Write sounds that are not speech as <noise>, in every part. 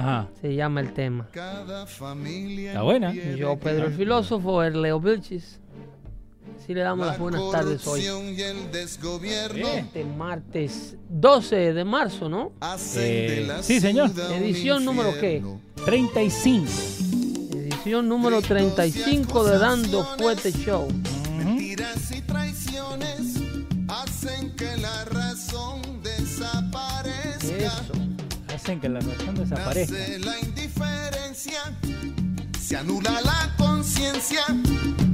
Ajá. se llama el tema. Cada familia Está buena. Yo, Pedro el filósofo, el Leo Vilchis. Sí le damos las buenas tardes hoy. corrupción y el desgobierno Bien. Este martes 12 de marzo, ¿no? Eh, de la sí, señor. Edición número qué? infierno. 35. Edición número 35 de Dando Fuete Show. Hacen que la razón desaparezca. Nace la indiferencia, se anula la conciencia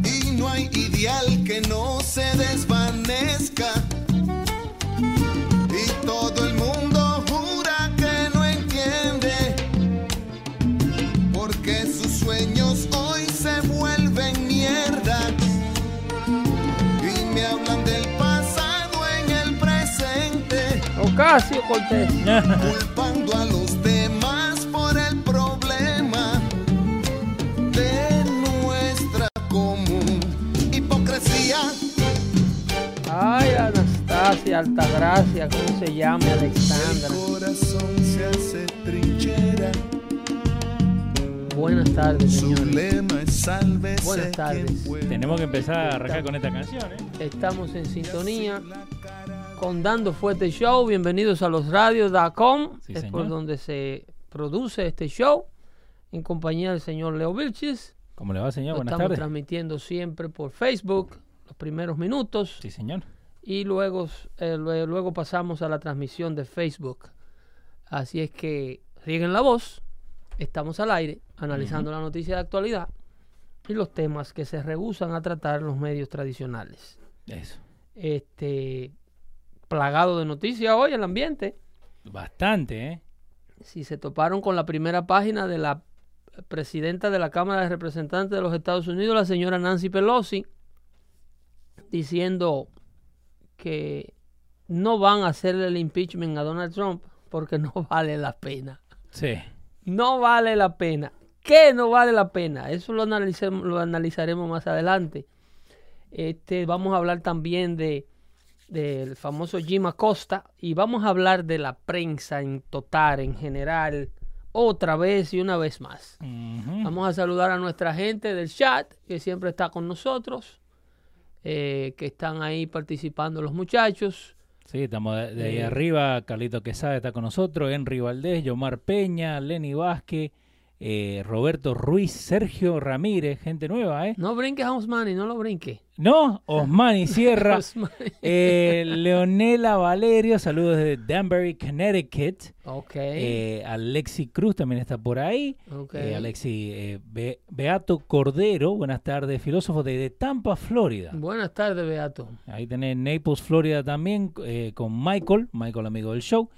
y no hay ideal que no se desvanezca. Y todo Ocasio Cortés. culpando a los demás por el problema de nuestra común hipocresía. Ay, Anastasia Altagracia, ¿cómo se llama? El Alexandra. corazón se hace trinchera, Buenas tardes, su señores. lema es Buenas tardes. Tenemos que empezar a arrancar con esta canción, ¿eh? Estamos en sintonía con Dando Fuerte Show. Bienvenidos a losradios.com. Sí, es señor. por donde se produce este show. En compañía del señor Leo Vilchis. ¿Cómo le va, señor? Lo Buenas estamos tardes. transmitiendo siempre por Facebook, los primeros minutos. Sí, señor. Y luego, eh, lue- luego pasamos a la transmisión de Facebook. Así es que rieguen la voz. Estamos al aire analizando la noticia de actualidad y los temas que se rehusan a tratar los medios tradicionales. Eso. Este plagado de noticias hoy el ambiente. Bastante, ¿eh? Si se toparon con la primera página de la presidenta de la Cámara de Representantes de los Estados Unidos, la señora Nancy Pelosi, diciendo que no van a hacerle el impeachment a Donald Trump porque <laughs> no vale la pena. Sí. No vale la pena. ¿Qué no vale la pena? Eso lo, analicemos- lo analizaremos más adelante. Este, vamos a hablar también de del famoso Jim Acosta y vamos a hablar de la prensa en total, en general, otra vez y una vez más. Vamos a saludar a nuestra gente del chat que siempre está con nosotros, eh, que están ahí participando los muchachos. Sí, estamos de, de ahí Eh, arriba. Carlito Quesada está con nosotros. Henry Valdés, Yomar Peña, Lenny Vázquez, eh, Roberto Ruiz, Sergio Ramírez, gente nueva, ¿eh? No brinques, Hausmani, no lo brinques. No, Osmani Sierra, <laughs> Osmani. eh, Leonela Valerio, saludos desde Danbury, Connecticut. Ok. Eh, Alexi Cruz también está por ahí. ok. Eh, Alexi Be- Beato Cordero, buenas tardes, filósofo de, de Tampa, Florida. Buenas tardes, Beato. Ahí tenés Naples, Florida también, con Michael, Michael amigo del show.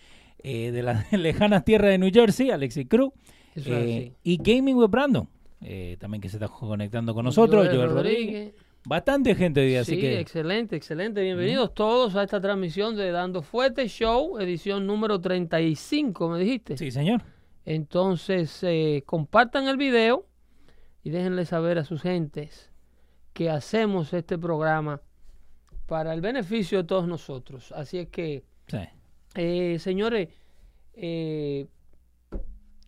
De las <laughs> lejanas tierras de New Jersey, Alexi Cruz. Eso Eh, y Gaming with Brandon, eh, también que se está conectando con nosotros. Joel Joel Rodríguez. Bastante gente hoy día, así Sí, que excelente, excelente. Bienvenidos todos a esta transmisión de Dando Fuerte Show, edición número 35, me dijiste. sí, señor. Entonces, eh, compartan el video y déjenle saber a sus gentes que hacemos este programa para el beneficio de todos nosotros. Así es que, Sí. eh, señores, eh,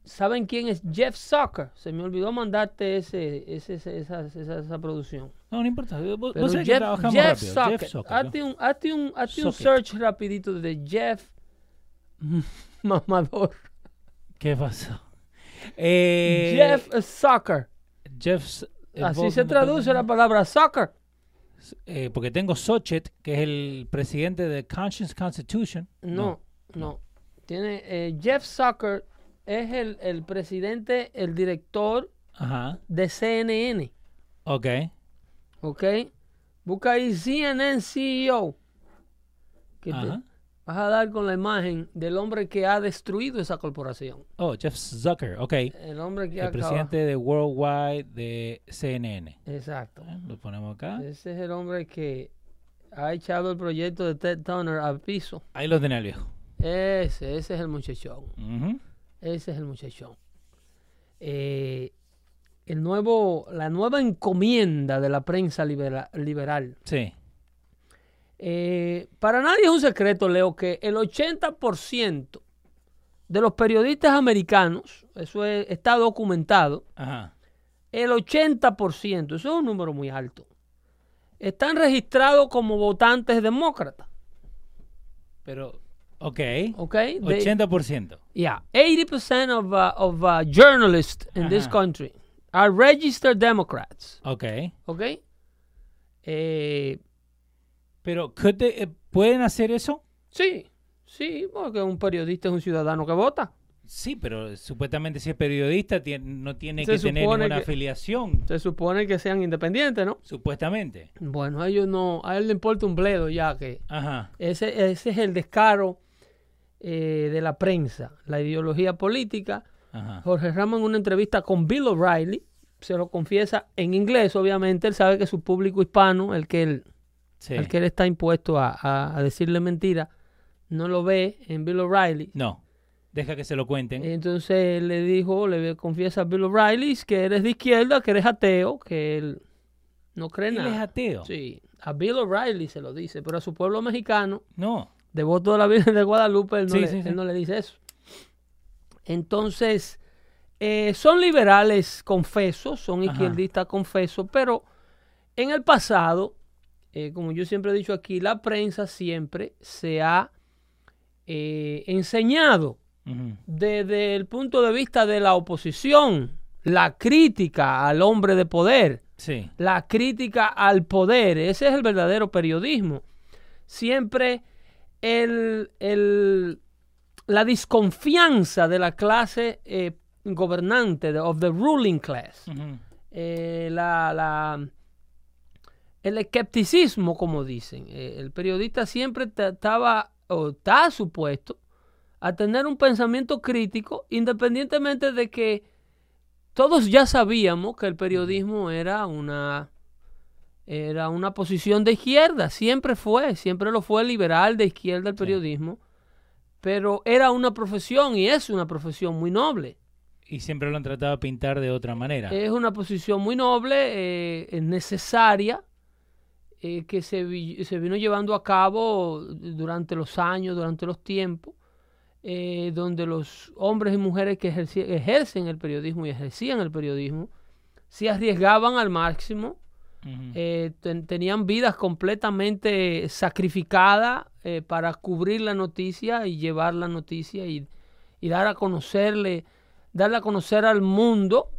¿saben quién es Jeff Zucker? Se me olvidó mandarte ese, ese, ese- esa, esa- esa producción. No, no importa. Vos, Pero vos que Jeff, trabajamos Jeff rápido. Zucker. Jeff Zucker, Hazte un, hazte un, hazte un search rapidito de Jeff <laughs> Mamador. ¿Qué pasó? Eh, Jeff Zucker. Jeff eh, Así se traduce la palabra soccer. eh, porque tengo Sochet, que es el presidente de Conscience Constitution. No, no. Tiene eh, Jeff Zucker es el, el presidente, el director Ajá. de CNN. Ok. ¿Ok? Busca ahí CNN CEO. Que te vas a dar con la imagen del hombre que ha destruido esa corporación. Oh, Jeff Zucker. Ok. El hombre que El acaba- presidente de Worldwide de CNN. Exacto. Eh, Lo ponemos acá. Ese es el hombre que ha echado el proyecto de Ted Turner al piso. Ahí lo tenés el viejo. Ese, ese es el muchachón. Ujú. Ese es el muchachón. Eh, el nuevo, la nueva encomienda de la prensa libera- liberal. Sí. Eh, para nadie es un secreto, Leo, que el 80% de los periodistas americanos, eso es- está documentado, Ajá. el 80%, eso es un número muy alto, están registrados como votantes demócratas. Pero, ok. ¿Ok? De- 80%. Yeah, 80% of, uh, of uh, journalists in this country are registered Democrats. Ok. ¿Ok? Eh, Pero, could they- eh, ¿pueden hacer eso? sí, sí, porque un periodista es un ciudadano que vota. Sí, pero supuestamente si es periodista tie- no tiene Se que tener ninguna que- afiliación. Se supone que sean independientes, ¿no? Supuestamente. Bueno, a ellos no, a él le importa un bledo ya que Ajá. ese, ese es el descaro eh, de la prensa, la ideología política. Ajá. Jorge Ramos en una entrevista con Bill O'Reilly, se lo confiesa en inglés, obviamente, él sabe que su público hispano, el que él, Sí. el que él está impuesto a, a- a decirle mentira, no lo ve en Bill O'Reilly. No. Deja que se lo cuenten. Entonces le dijo, le confiesa a Bill O'Reilly que eres de izquierda, que eres ateo, que él no cree Él nada. es ateo. Sí, a Bill O'Reilly se lo dice, pero a su pueblo mexicano, No. Devoto de la Virgen de Guadalupe, él no, Sí, le, sí, sí. él no le dice eso. Entonces, eh, son liberales confesos, son Ajá. izquierdistas confesos, pero en el pasado, eh, como yo siempre he dicho aquí, la prensa siempre se ha eh, enseñado desde el punto de vista de la oposición, la crítica al hombre de poder, Sí. la crítica al poder. Ese es el verdadero periodismo. Siempre el, el- la desconfianza de la clase eh, gobernante, de- of the ruling class, eh, la, la- el escepticismo, como dicen. Eh, el periodista siempre ta- estaba o está supuesto a tener un pensamiento crítico, independientemente de que todos ya sabíamos que el periodismo era una era una posición de izquierda, siempre fue, siempre lo fue liberal de izquierda el periodismo, pero era una profesión y es una profesión muy noble. Y siempre lo han tratado de pintar de otra manera. Es una posición muy noble, eh, es necesaria, eh, que se, vi- se vino llevando a cabo durante los años, durante los tiempos, eh, donde los hombres y mujeres que ejercen el periodismo y ejercían el periodismo se arriesgaban al máximo, Eh, ten- tenían vidas completamente sacrificadas eh, para cubrir la noticia y llevar la noticia y, y dar a conocerle, darle a conocer al mundo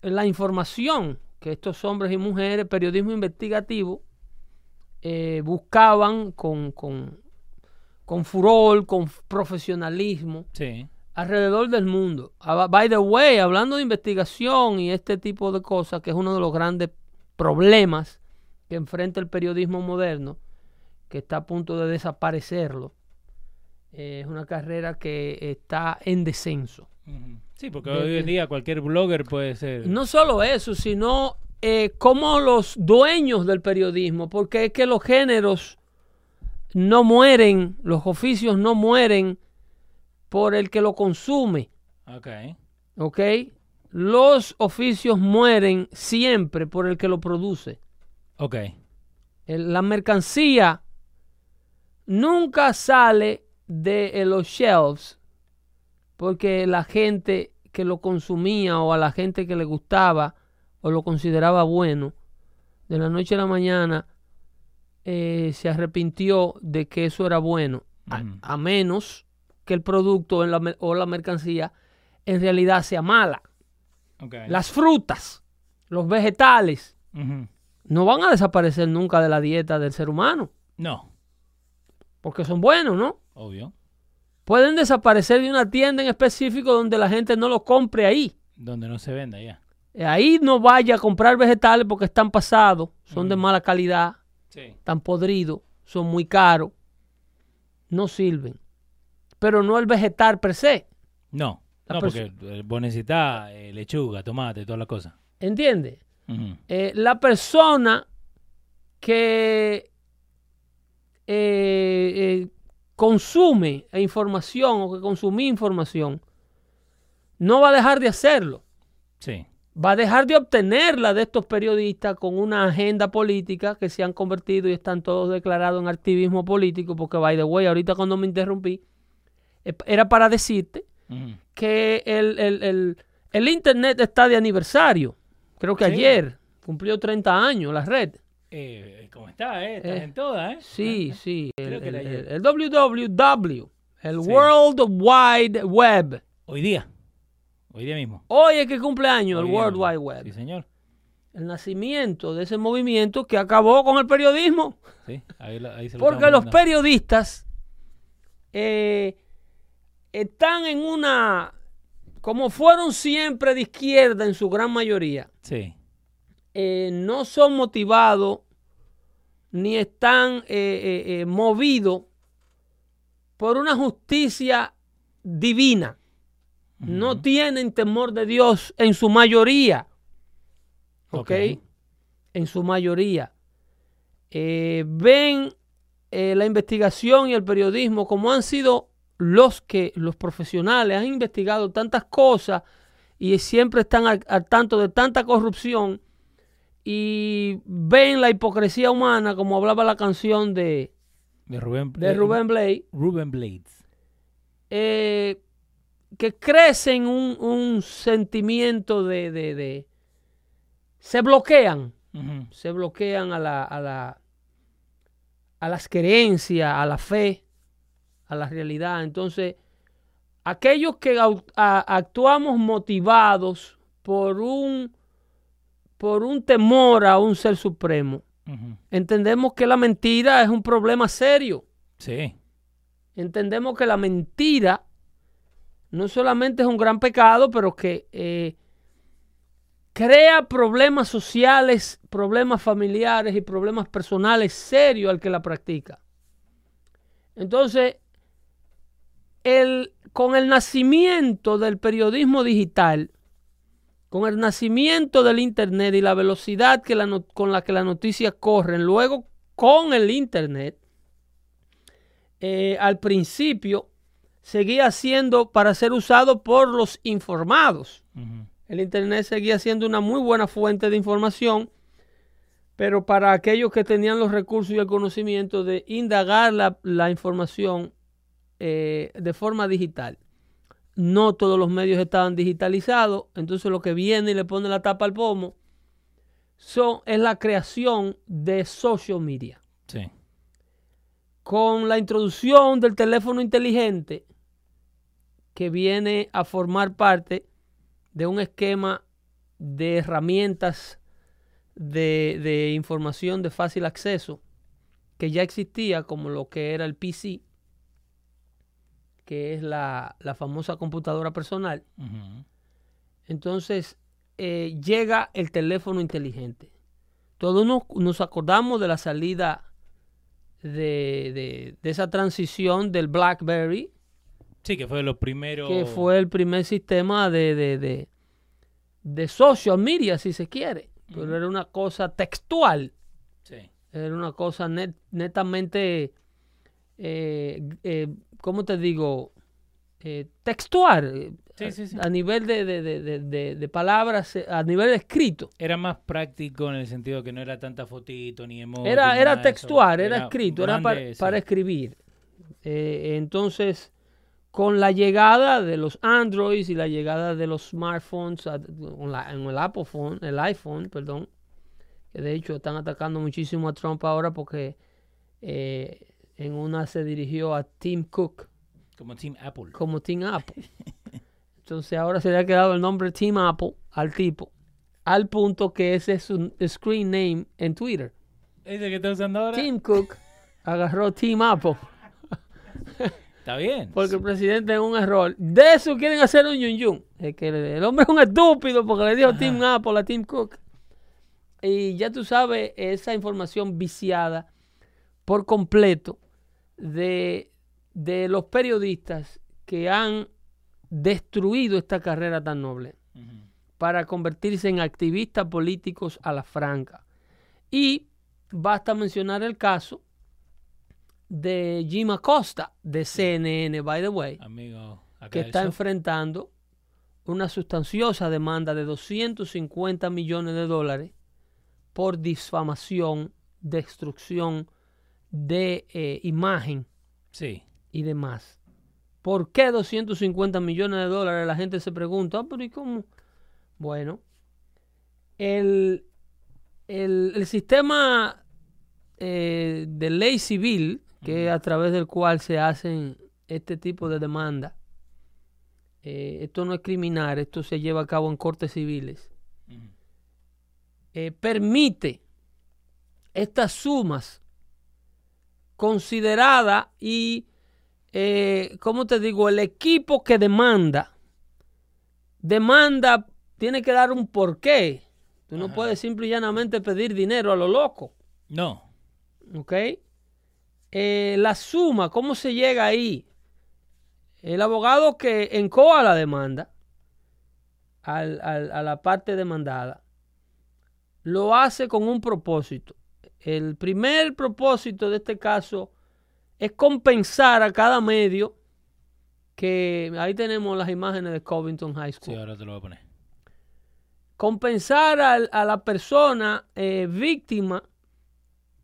la información que estos hombres y mujeres, periodismo investigativo, eh, buscaban con, con, con furor, con profesionalismo Sí. alrededor del mundo. Ah, By the way, hablando de investigación y este tipo de cosas, que es uno de los grandes problemas que enfrenta el periodismo moderno, que está a punto de desaparecerlo, eh, es una carrera que está en descenso. Sí, porque De- hoy en día cualquier blogger puede ser. No solo eso, sino eh, como los dueños del periodismo, porque es que los géneros no mueren, los oficios no mueren por el que lo consume. Ok. ¿ok? Los oficios mueren siempre por el que lo produce. Ok. La mercancía nunca sale de eh, los shelves porque la gente que lo consumía o a la gente que le gustaba o lo consideraba bueno, de la noche a la mañana eh, se arrepintió de que eso era bueno, a, a menos que el producto en la o la mercancía en realidad sea mala. Ok. Las frutas, los vegetales, no van a desaparecer nunca de la dieta del ser humano, No, porque son buenos, ¿no? obvio. Pueden desaparecer de una tienda en específico donde la gente no lo compre ahí. Donde no se venda ya. Eh, Ahí no vaya a comprar vegetales porque están pasados, son de mala calidad, Sí. están podridos, son muy caros, no sirven. Pero no el vegetal per se, No, La no, porque eh, vos necesitas eh, lechuga, tomate, toda la cosa. ¿entiendes? Eh, la persona que eh, consume información o que consumí información no va a dejar de hacerlo. Sí. Va a dejar de obtenerla de estos periodistas con una agenda política que se han convertido y están todos declarados en activismo político. Porque, by the way, ahorita cuando me interrumpí, era para decirte Que el, el- el- el Internet está de aniversario. Creo que Sí. ayer cumplió 30 años la red. Eh, ¿Cómo está, eh? Estás Eh, en todas, ¿eh? Sí, sí. El, Creo que el- ayer. el- WWW, el Sí. World Wide Web. Hoy día. Hoy día mismo. Hoy es que cumple años el World. Wide Web. Sí, señor. El nacimiento de ese movimiento que acabó con el periodismo. Sí, ahí, ahí se lo Porque los periodistas eh, están en una, como fueron siempre de izquierda en su gran mayoría, Sí. eh, no son motivados ni están eh, eh, movidos por una justicia divina. No tienen temor de Dios en su mayoría. ¿Ok? Ok. En su mayoría. Eh, ven eh, la investigación y el periodismo como han sido los que los profesionales han investigado tantas cosas y siempre están al, al tanto de tanta corrupción y ven la hipocresía humana como hablaba la canción de, De Rubén, de Rubén Blade Rubén Blades. eh, que crecen un, un sentimiento de, de- de- se bloquean, se bloquean a la, a la a las creencias, a la fe, a la realidad. Entonces, aquellos que actuamos motivados por un por un temor a un ser supremo, entendemos que la mentira es un problema serio. Sí. entendemos que la mentira no solamente es un gran pecado, pero que eh, crea problemas sociales, problemas familiares y problemas personales serios al que la practica. Entonces, el, con el nacimiento del periodismo digital, con el nacimiento del Internet y la velocidad que la no- con la que las noticias corren, luego con el Internet, eh, al principio seguía siendo para ser usado por los informados. El Internet seguía siendo una muy buena fuente de información, pero para aquellos que tenían los recursos y el conocimiento de indagar la, la información eh, de forma digital. No todos los medios estaban digitalizados, entonces lo que viene y le pone la tapa al pomo son, es la creación de social media Sí. con la introducción del teléfono inteligente que viene a formar parte de un esquema de herramientas de, de información de fácil acceso que ya existía como lo que era el PC, que es la, la famosa computadora personal. Entonces eh, llega el teléfono inteligente. Todos nos, nos acordamos de la salida de, de- de esa transición del BlackBerry, Sí, que fue de los primeros. que fue el primer sistema de, de, de- de social media, si se quiere. Pero era una cosa textual, Sí. era una cosa net- netamente, eh, eh, ¿cómo te digo? Eh, textual. Sí, Sí, sí, sí. a nivel de, de- de- de- palabras, eh, a nivel escrito. Era más práctico en el sentido que no era tanta fotito ni emoji. Era, era textual, era, escrito, era para, grande, para escribir. Eh, entonces, con la llegada de los Androids y la llegada de los smartphones, la- en el Apple Phone, el iPhone, perdón, que de hecho están atacando muchísimo a Trump ahora porque eh, en una se dirigió a Tim Cook Como Team Apple. como Team Apple. <laughs> Entonces ahora se le ha quedado el nombre Team Apple al tipo, al punto que ese es su screen name en Twitter. ¿Ese que está usando ahora? Tim Cook agarró Team Apple <laughs> Está bien. porque el presidente es un error. De eso quieren hacer un yun yun. Es que el, el hombre es un estúpido porque le dijo Team Apple a Tim Cook. Y ya tú sabes esa información viciada por completo de, de los periodistas que han destruido esta carrera tan noble para convertirse en activistas políticos a la franca. Y basta mencionar el caso de Jim Acosta, de CNN, by the way, Amigo. que está enfrentando una sustanciosa demanda de 250 millones de dólares por difamación, destrucción de eh, imagen Sí. y demás. ¿Por qué 250 millones de dólares? La gente se pregunta, "Ah, pero ¿y cómo? Bueno, el, el, el sistema eh, de ley civil, que a través del cual se hacen este tipo de demandas, eh, esto no es criminal, esto se lleva a cabo en cortes civiles, eh, permite estas sumas consideradas y, eh, ¿cómo te digo? El equipo que demanda, demanda, tiene que dar un porqué. Tú no puedes simple y llanamente pedir dinero a lo loco, No. ¿ok? Eh, la suma, ¿cómo se llega ahí? El abogado que encoa la demanda al- al- a la parte demandada lo hace con un propósito. El primer propósito de este caso es compensar a cada medio que ahí tenemos las imágenes de Covington High School Sí, ahora te lo voy a poner. compensar al- a, la persona eh, víctima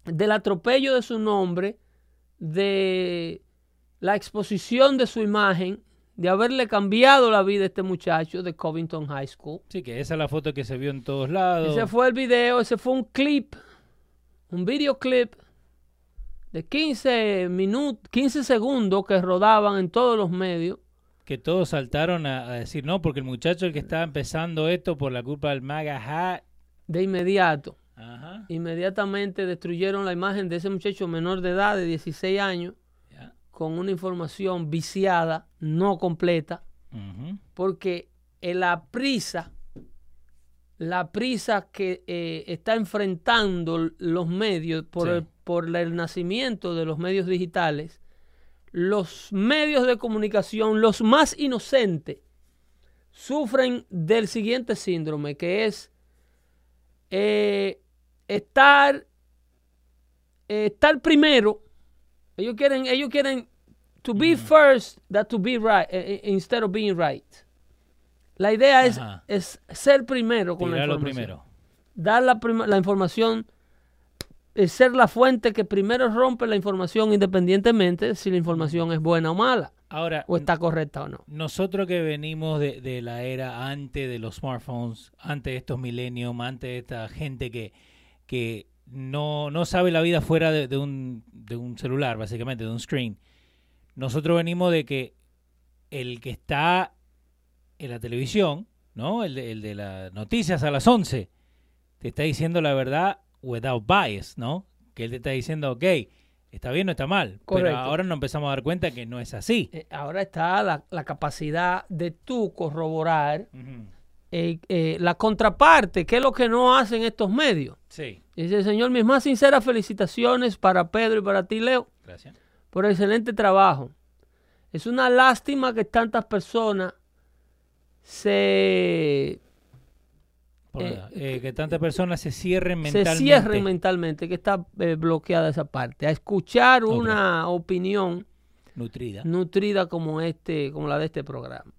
del atropello de su nombre, de la exposición de su imagen, de haberle cambiado la vida a este muchacho de Covington High School. Sí, que esa es la foto que se vio en todos lados. Ese fue el video, ese fue un clip, un videoclip de 15 minutos, 15 segundos que rodaban en todos los medios. Que todos saltaron a, a decir, no, porque el muchacho el que estaba empezando esto por la culpa del MAGA hat. De inmediato, Ajá. inmediatamente destruyeron la imagen de ese muchacho menor de edad de 16 años con una información viciada, no completa, porque en la prisa, la prisa que eh, está enfrentando los medios por, Sí. el, por el nacimiento de los medios digitales, los medios de comunicación, los más inocentes, sufren del siguiente síndrome, que es eh, estar, eh, estar primero. Ellos quieren, ellos quieren to be first that to be right eh, instead of being right. La idea es, es ser primero con la información. primero. Dar la, prim- la información, eh, ser la fuente que primero rompe la información independientemente si la información es buena o mala, Ahora, o está correcta o no. nosotros que venimos de, de la era antes de los smartphones, antes de estos millennium, antes de esta gente que, que no, no sabe la vida fuera de, de un, de un celular, básicamente, de un screen. Nosotros venimos de que el que está en la televisión, ¿no? El de, el de las noticias a las 11, te está diciendo la verdad without bias, ¿no? Que él te está diciendo, ok, está bien o está mal. Correcto. Pero ahora nos empezamos a dar cuenta que no es así. Eh, ahora está la, la capacidad de tú corroborar Ujú. eh, eh, la contraparte, que es lo que no hacen estos medios. Sí, Dice, Señor, mis más sinceras felicitaciones para Pedro y para ti, Leo, gracias. por el excelente trabajo. Es una lástima que tantas personas se, Eh, nada. Eh, que tantas personas se cierren se mentalmente. cierren mentalmente, que está eh, bloqueada esa parte, a escuchar una opinión Nutrida. nutrida como este, como la de este programa.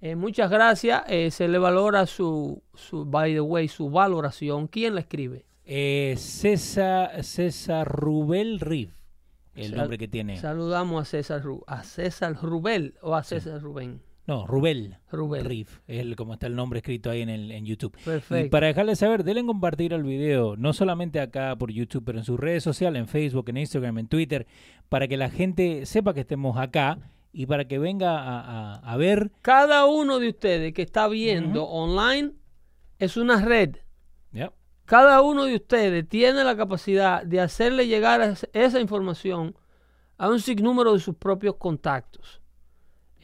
Eh, muchas gracias. Eh, se le valora su, su, by the way, su valoración. ¿Quién la escribe? Eh, César, César Rubel Riff, el Sal- nombre que tiene. Saludamos a César, a César Rubel o a César Rubén. No, Rubel. Rubel. Riff, es el- como está el nombre escrito ahí en, el, en YouTube. Perfecto. Y para dejarles saber, denle en compartir el video, no solamente acá por YouTube, pero en sus redes sociales, en Facebook, en Instagram, en Twitter, para que la gente sepa que estemos acá y para que venga a, a- a ver. Cada uno de ustedes que está viendo online es una red. Cada uno de ustedes tiene la capacidad de hacerle llegar es- esa información a un sinnúmero de sus propios contactos.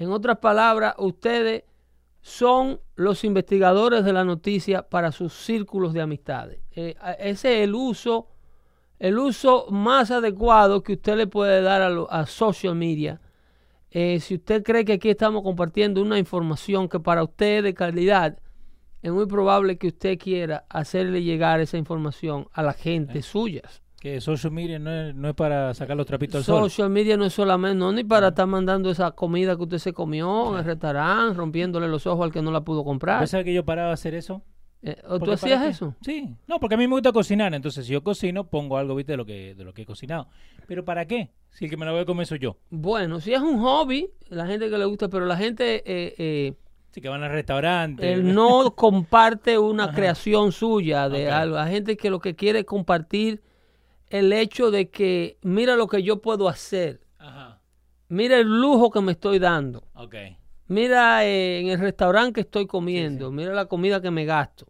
En otras palabras, ustedes son los investigadores de la noticia para sus círculos de amistades. Eh, ese es el uso, el uso más adecuado que usted le puede dar a, lo- a social media. Eh, si usted cree que aquí estamos compartiendo una información que para usted es de calidad, es muy probable que usted quiera hacerle llegar esa información a la gente suyas. Que social media no es, no es para sacar los trapitos al sol. Social media no es solamente, no ni para estar mandando esa comida que usted se comió en el restaurante, rompiéndole los ojos al que no la pudo comprar. ¿Vos sabés que yo paraba a hacer eso? Eh, ¿o ¿Tú hacías eso? Sí. No, porque a mí me gusta cocinar. Entonces, si yo cocino, pongo algo, viste, de lo que, de lo que he cocinado. ¿Pero para qué? Si el que me lo voy a comer soy yo. Bueno, si es un hobby, la gente que le gusta, pero la gente eh, eh, Sí, que van al restaurante. él no <laughs> comparte una Ajá. creación suya de algo. La gente que lo que quiere es compartir el hecho de que mira lo que yo puedo hacer, Ajá. mira el lujo que me estoy dando, Ok. mira eh, en el restaurante que estoy comiendo, mira la comida que me gasto.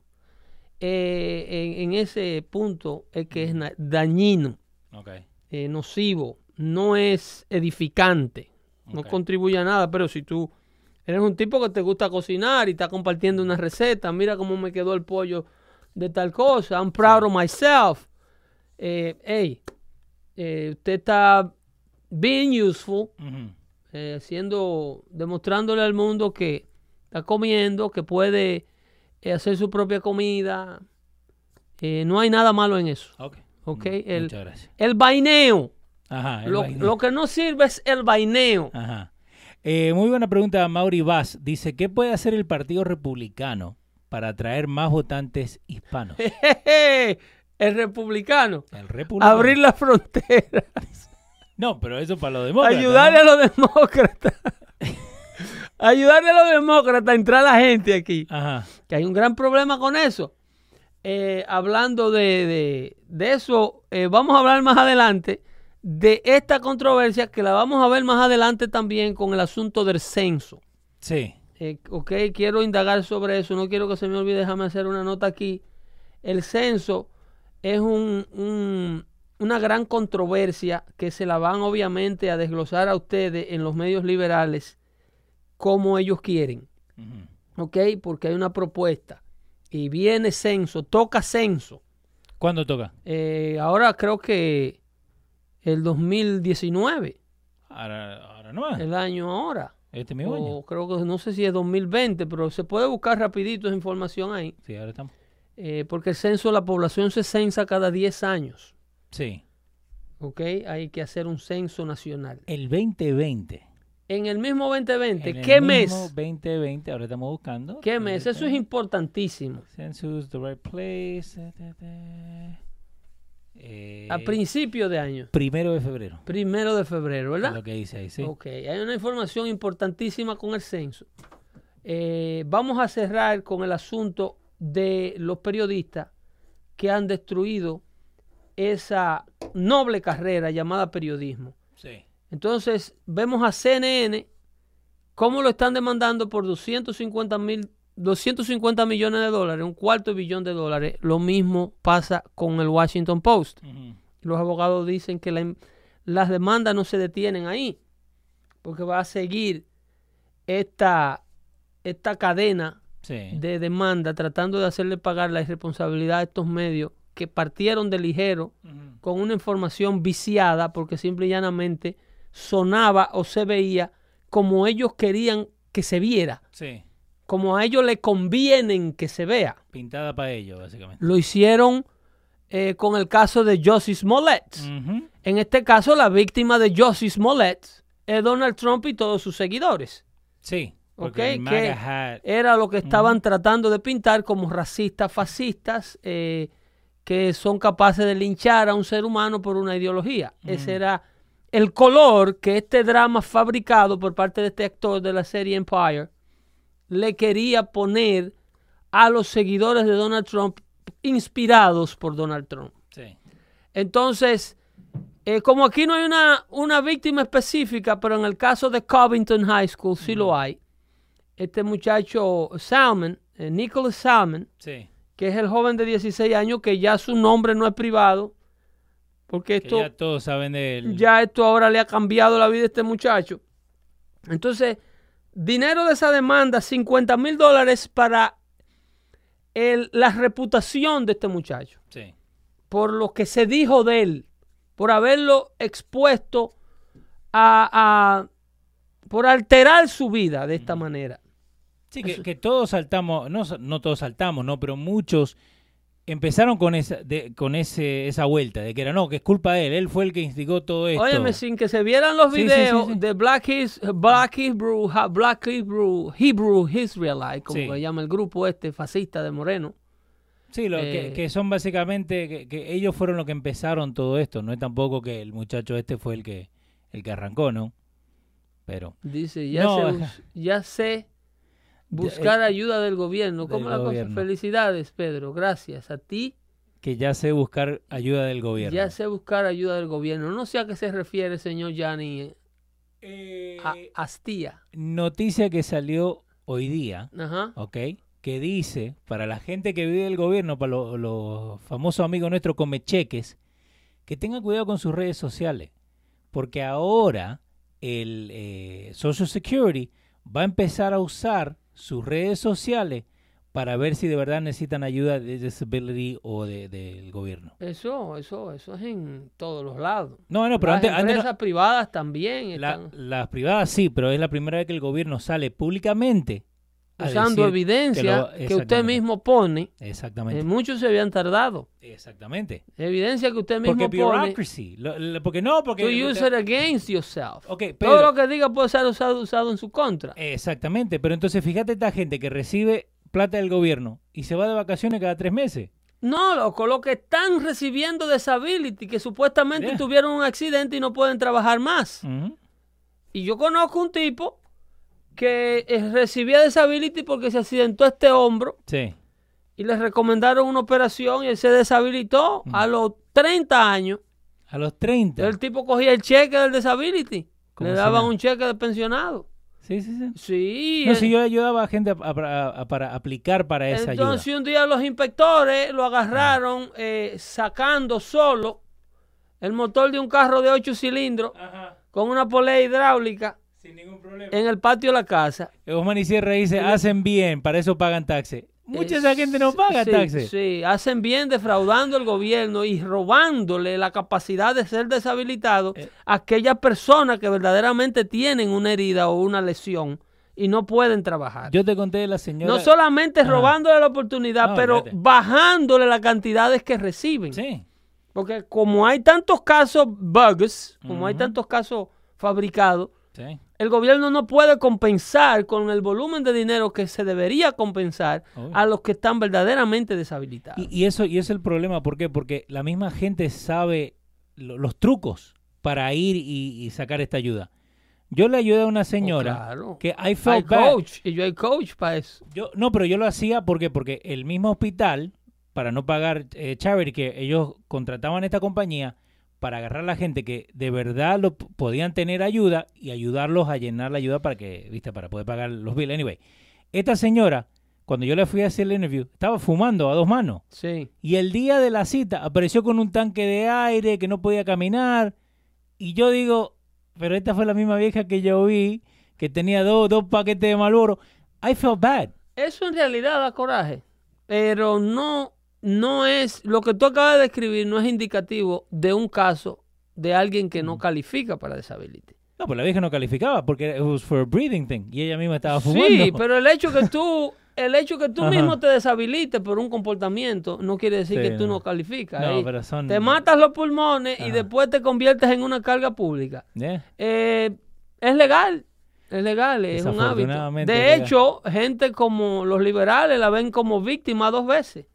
Eh, en, en ese punto es que es dañino, Ok. eh, nocivo, no es edificante, no contribuye a nada, pero si tú eres un tipo que te gusta cocinar y está compartiendo una receta, mira cómo me quedó el pollo de tal cosa, I'm proud of myself. Eh, hey, eh, usted está being useful, Ujú. eh, haciendo, demostrándole al mundo que está comiendo, que puede eh, hacer su propia comida. No hay nada malo en eso. Ok. Ok, Mm, el- Muchas gracias. El vaineo. Ajá. el Lo, vaineo. lo que no sirve es el vaineo. Ajá. Muy buena pregunta, Mauri Vaz. Dice, ¿qué puede hacer el Partido Republicano para atraer más votantes hispanos? <laughs> el republicano. El republicano. Abrir las fronteras. No, pero eso para los demócratas. Ayudarle ¿no? a los demócratas. <laughs> Ayudarle a los demócratas a entrar la gente aquí. Ajá. que hay un gran problema con eso. Eh, hablando de, de- de eso, eh, vamos a hablar más adelante de esta controversia que la vamos a ver más adelante también con el asunto del censo. Sí. Eh, ok, quiero indagar sobre eso, no quiero que se me olvide, déjame hacer una nota aquí. El censo es un- un- una gran controversia que se la van obviamente a desglosar a ustedes en los medios liberales como ellos quieren. Ujú. ¿ok? Porque hay una propuesta y viene censo, toca censo. ¿Cuándo toca? Eh, ahora creo que el 2019, Ahora, ahora no. el año ahora. Este mismo año. Creo que no sé si es 2020, pero se puede buscar rapidito esa información ahí. Sí, ahora estamos. Eh, porque el censo, la población se censa cada 10 años, Sí. ¿ok? Hay que hacer un censo nacional. El 2020. En el mismo 2020, En el ¿qué mismo mes? 2020, ahora estamos buscando. ¿Qué mes? Eso es importantísimo. Census, the right place. Eh, A principio de año, primero de febrero. primero de febrero, Es ¿verdad? lo que dice ahí, sí. Ok, hay una información importantísima con el censo. Eh, vamos a cerrar con el asunto de los periodistas que han destruido esa noble carrera llamada periodismo. Sí. Entonces, vemos a CNN cómo lo están demandando por 250 mil 250 millones de dólares, un cuarto de billón de dólares. Lo mismo pasa con el Washington Post. Los abogados dicen que la- las demandas no se detienen ahí, porque va a seguir esta, esta cadena Sí. de demanda tratando de hacerle pagar la irresponsabilidad a estos medios que partieron de ligero con una información viciada porque simple y llanamente sonaba o se veía como ellos querían que se viera, Sí. como a ellos le convienen que se vea. Pintada para ello, básicamente. Lo hicieron eh, con el caso de Josie Smollett. En este caso, la víctima de Josie Smollett es Donald Trump y todos sus seguidores. Sí. ¿Ok? Porque el Que era lo que estaban tratando de pintar como racistas fascistas eh, que son capaces de linchar a un ser humano por una ideología. Ese era el color que este drama fabricado por parte de este actor de la serie Empire le quería poner a los seguidores de Donald Trump inspirados por Donald Trump. Sí. Entonces, eh, como aquí no hay una, una víctima específica, pero en el caso de Covington High School sí lo hay, este muchacho Salmon, eh, Nicholas Salmon, Sí. que es el joven de 16 años, que ya su nombre no es privado, porque Que esto ya todos saben de él. ya esto ahora le ha cambiado la vida a este muchacho. Entonces, dinero de esa demanda, 50 mil dólares para el- la reputación de este muchacho Sí. por lo que se dijo de él, por haberlo expuesto a, a- por alterar su vida de esta manera. Sí, que, que todos saltamos, no, no todos saltamos, ¿no? Pero muchos empezaron con esa, de- con ese, esa vuelta, de que era, no, que es culpa de él, él fue el que instigó todo esto. Óyeme, sin que se vieran los sí, videos sí, sí. de Black, His- Black Hebrew, Black Hebrew, Hebrew Israelite, como se llama el grupo este fascista de Moreno. Sí, lo, que, eh, que son básicamente, que, que ellos fueron los que empezaron todo esto, no es tampoco que el muchacho este fue el que, el que arrancó, ¿no? Pero, Dice, ya, No, bus- ya sé buscar eh, ayuda del gobierno. Felicidades, Pedro. Gracias a ti. que ya sé buscar ayuda del gobierno. Ya sé buscar ayuda del gobierno. No sé a qué se refiere, señor Yanni Eh, a- Astía. noticia que salió hoy día, Ajá. ¿ok? Que dice, para la gente que vive del gobierno, para los, famosos amigos nuestros come cheques, que tengan cuidado con sus redes sociales. Porque ahora el eh, Social Security va a empezar a usar sus redes sociales para ver si de verdad necesitan ayuda de disability o de- del gobierno. Eso, eso, eso es en todos los lados. No, no, pero Las antes, antes no- empresas privadas también la- están las privadas sí, pero es la primera vez que el gobierno sale públicamente usando evidencia que lo- que, usted exactamente. mismo pone. Exactamente. Eh, muchos se habían tardado. Exactamente. Evidencia que usted mismo Porque pone. bureaucracy. Lo- lo- porque no, porque. To use it against yourself. Ok, Todo Pedro. lo que diga puede ser usado, usado en su contra. Exactamente. Pero entonces fíjate esta gente que recibe plata del gobierno y se va de vacaciones cada tres meses. No, loco, los que están recibiendo disability, que supuestamente Yeah. tuvieron un accidente y no pueden trabajar más. Y yo conozco un tipo que eh, recibía disability porque se accidentó este hombro Sí. y le recomendaron una operación y él se deshabilitó a los 30 años. A los 30. El tipo cogía el cheque del disability. Le daban un cheque de pensionado. Sí, sí, sí. Sí. No, eh, si yo ayudaba a gente a- a- a- para aplicar para esa Entonces ayuda. un día los inspectores lo agarraron eh, sacando solo el motor de un carro de 8 cilindros Ajá. con una polea hidráulica Sin ningún problema. en el patio de la casa. Osman y Sierra dice, hacen bien, para eso pagan taxes. Mucha Eh, esa gente no paga sí, taxes. Sí, hacen bien defraudando al gobierno y robándole la capacidad de ser deshabilitado Eh. a aquellas personas que verdaderamente tienen una herida o una lesión y no pueden trabajar. Yo te conté de la señora. no solamente robándole la oportunidad, No, pero bajándole las cantidades que reciben. Sí. Porque como hay tantos casos bugs, como hay tantos casos fabricados, Sí. El gobierno no puede compensar con el volumen de dinero que se debería compensar Obvio. a los que están verdaderamente deshabilitados. Y, y eso y es el problema, ¿por qué? Porque la misma gente sabe lo- los trucos para ir y, y sacar esta ayuda. Yo le ayudé a una señora Oh, claro. que I hay felt bad. coach, y yo hay coach para eso. Yo, no, pero yo lo hacía porque, porque el mismo hospital, para no pagar eh, charity, que ellos contrataban esta compañía para agarrar a la gente que de verdad lo podían tener ayuda y ayudarlos a llenar la ayuda para que, viste, para poder pagar los bills. Anyway, esta señora, cuando yo le fui a hacer el interview, estaba fumando a dos manos. Sí. Y el día de la cita apareció con un tanque de aire que no podía caminar. Y yo digo, pero esta fue la misma vieja que yo vi, que tenía dos, dos paquetes de Malboro. I felt bad. Eso en realidad da coraje, pero no, no es, lo que tú acabas de describir no es indicativo de un caso de alguien que Mm. no califica para disability. No, pues la vieja no calificaba porque it was for a breathing thing y ella misma estaba fumando. Sí, <laughs> pero el hecho que tú, el hecho que tú Ajá. mismo te deshabilites por un comportamiento no quiere decir Sí, que tú no. no, calificas. No, pero son- Te matas los pulmones y después te conviertes en una carga pública. Yeah. Eh, es legal. Es legal, es un hábito. De hecho, gente como los liberales la ven como víctima dos veces.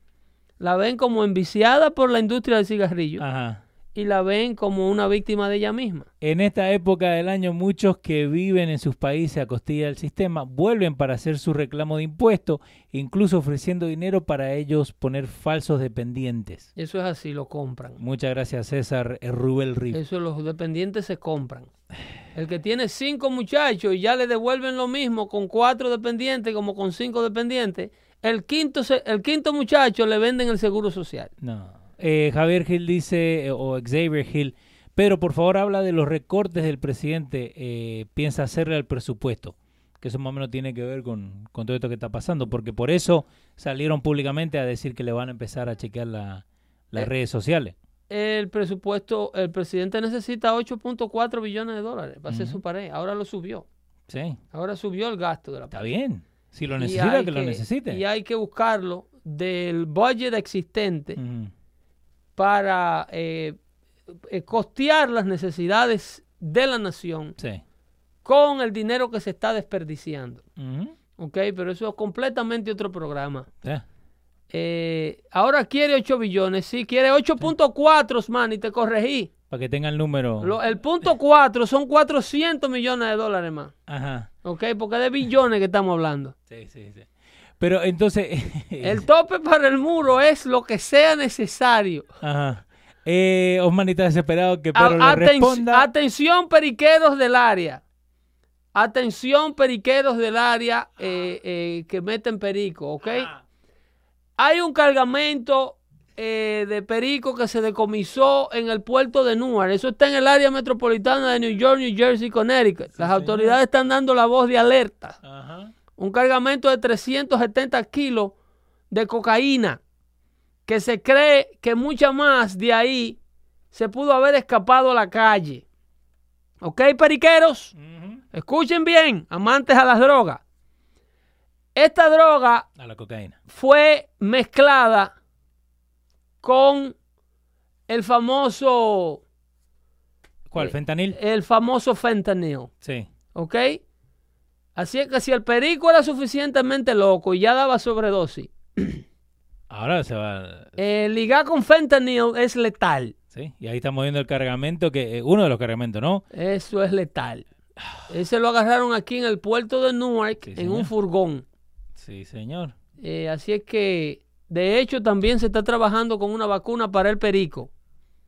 La ven como enviciada por la industria del cigarrillo Ajá. y la ven como una víctima de ella misma. En esta época del año, muchos que viven en sus países a costilla del sistema vuelven para hacer su reclamo de impuestos, incluso ofreciendo dinero para ellos poner falsos dependientes. Eso es así, lo compran. Muchas gracias, César eh, Rubel Rif. Eso los dependientes se compran. El que tiene cinco muchachos y ya le devuelven lo mismo con cuatro dependientes como con cinco dependientes, el quinto, el quinto muchacho le venden el seguro social. No. Eh, Javier Gil dice, eh, o Xavier Gil, Pedro, por favor, habla de los recortes del presidente. eh, piensa hacerle al presupuesto. Que eso más o menos tiene que ver con, con todo esto que está pasando. Porque por eso salieron públicamente a decir que le van a empezar a chequear la- las Eh, redes sociales. El presupuesto, el presidente necesita 8.4 billones de dólares para hacer Ujú. su pared. Ahora lo subió. Sí, Ahora subió el gasto de la está pared. bien. Si lo necesita, que, lo necesite. Y hay que buscarlo del budget existente para eh, eh, costear las necesidades de la nación Sí. con el dinero que se está desperdiciando. Ujú. ¿Ok? Pero eso es completamente otro programa. Eh, ahora quiere 8 billones, sí, quiere 8.4, man, y te corregí. Para que tenga el número. Lo- el punto 4 son 400 millones de dólares más. Ajá. ¿Ok? Porque de billones que estamos hablando. Sí, sí, sí. Pero entonces. <laughs> El tope para el muro es lo que sea necesario. Ajá. Eh, Osman está desesperado que Pedro A- le aten- responda. atención, periqueros del área. Atención, periqueros del área eh, eh, que meten perico, ¿ok? Hay un cargamento eh, de perico que se decomisó en el puerto de Newark. Eso está en el área metropolitana de New York, New Jersey, Connecticut. Las autoridades están dando la voz de alerta. Ajá. Un cargamento de 370 kilos de cocaína que se cree que mucha más de ahí se pudo haber escapado a la calle. ¿Ok, periqueros? Escuchen bien, amantes a las drogas. Esta droga A la cocaína. fue mezclada con el famoso, ¿Cuál? Eh, ¿Fentanil? el famoso fentanyl. Sí. ¿Ok? Así es que si el perico era suficientemente loco y ya daba sobredosis, <clears throat> Ahora se va. eh, ligar con fentanyl es letal. Sí. Y ahí estamos viendo el cargamento, que eh, uno de los cargamentos, ¿no? Eso es letal. Ese lo agarraron aquí en el puerto de Newark Sí, en un furgón. Sí, señor. Eh, así es que, de hecho, también se está trabajando con una vacuna para el perico.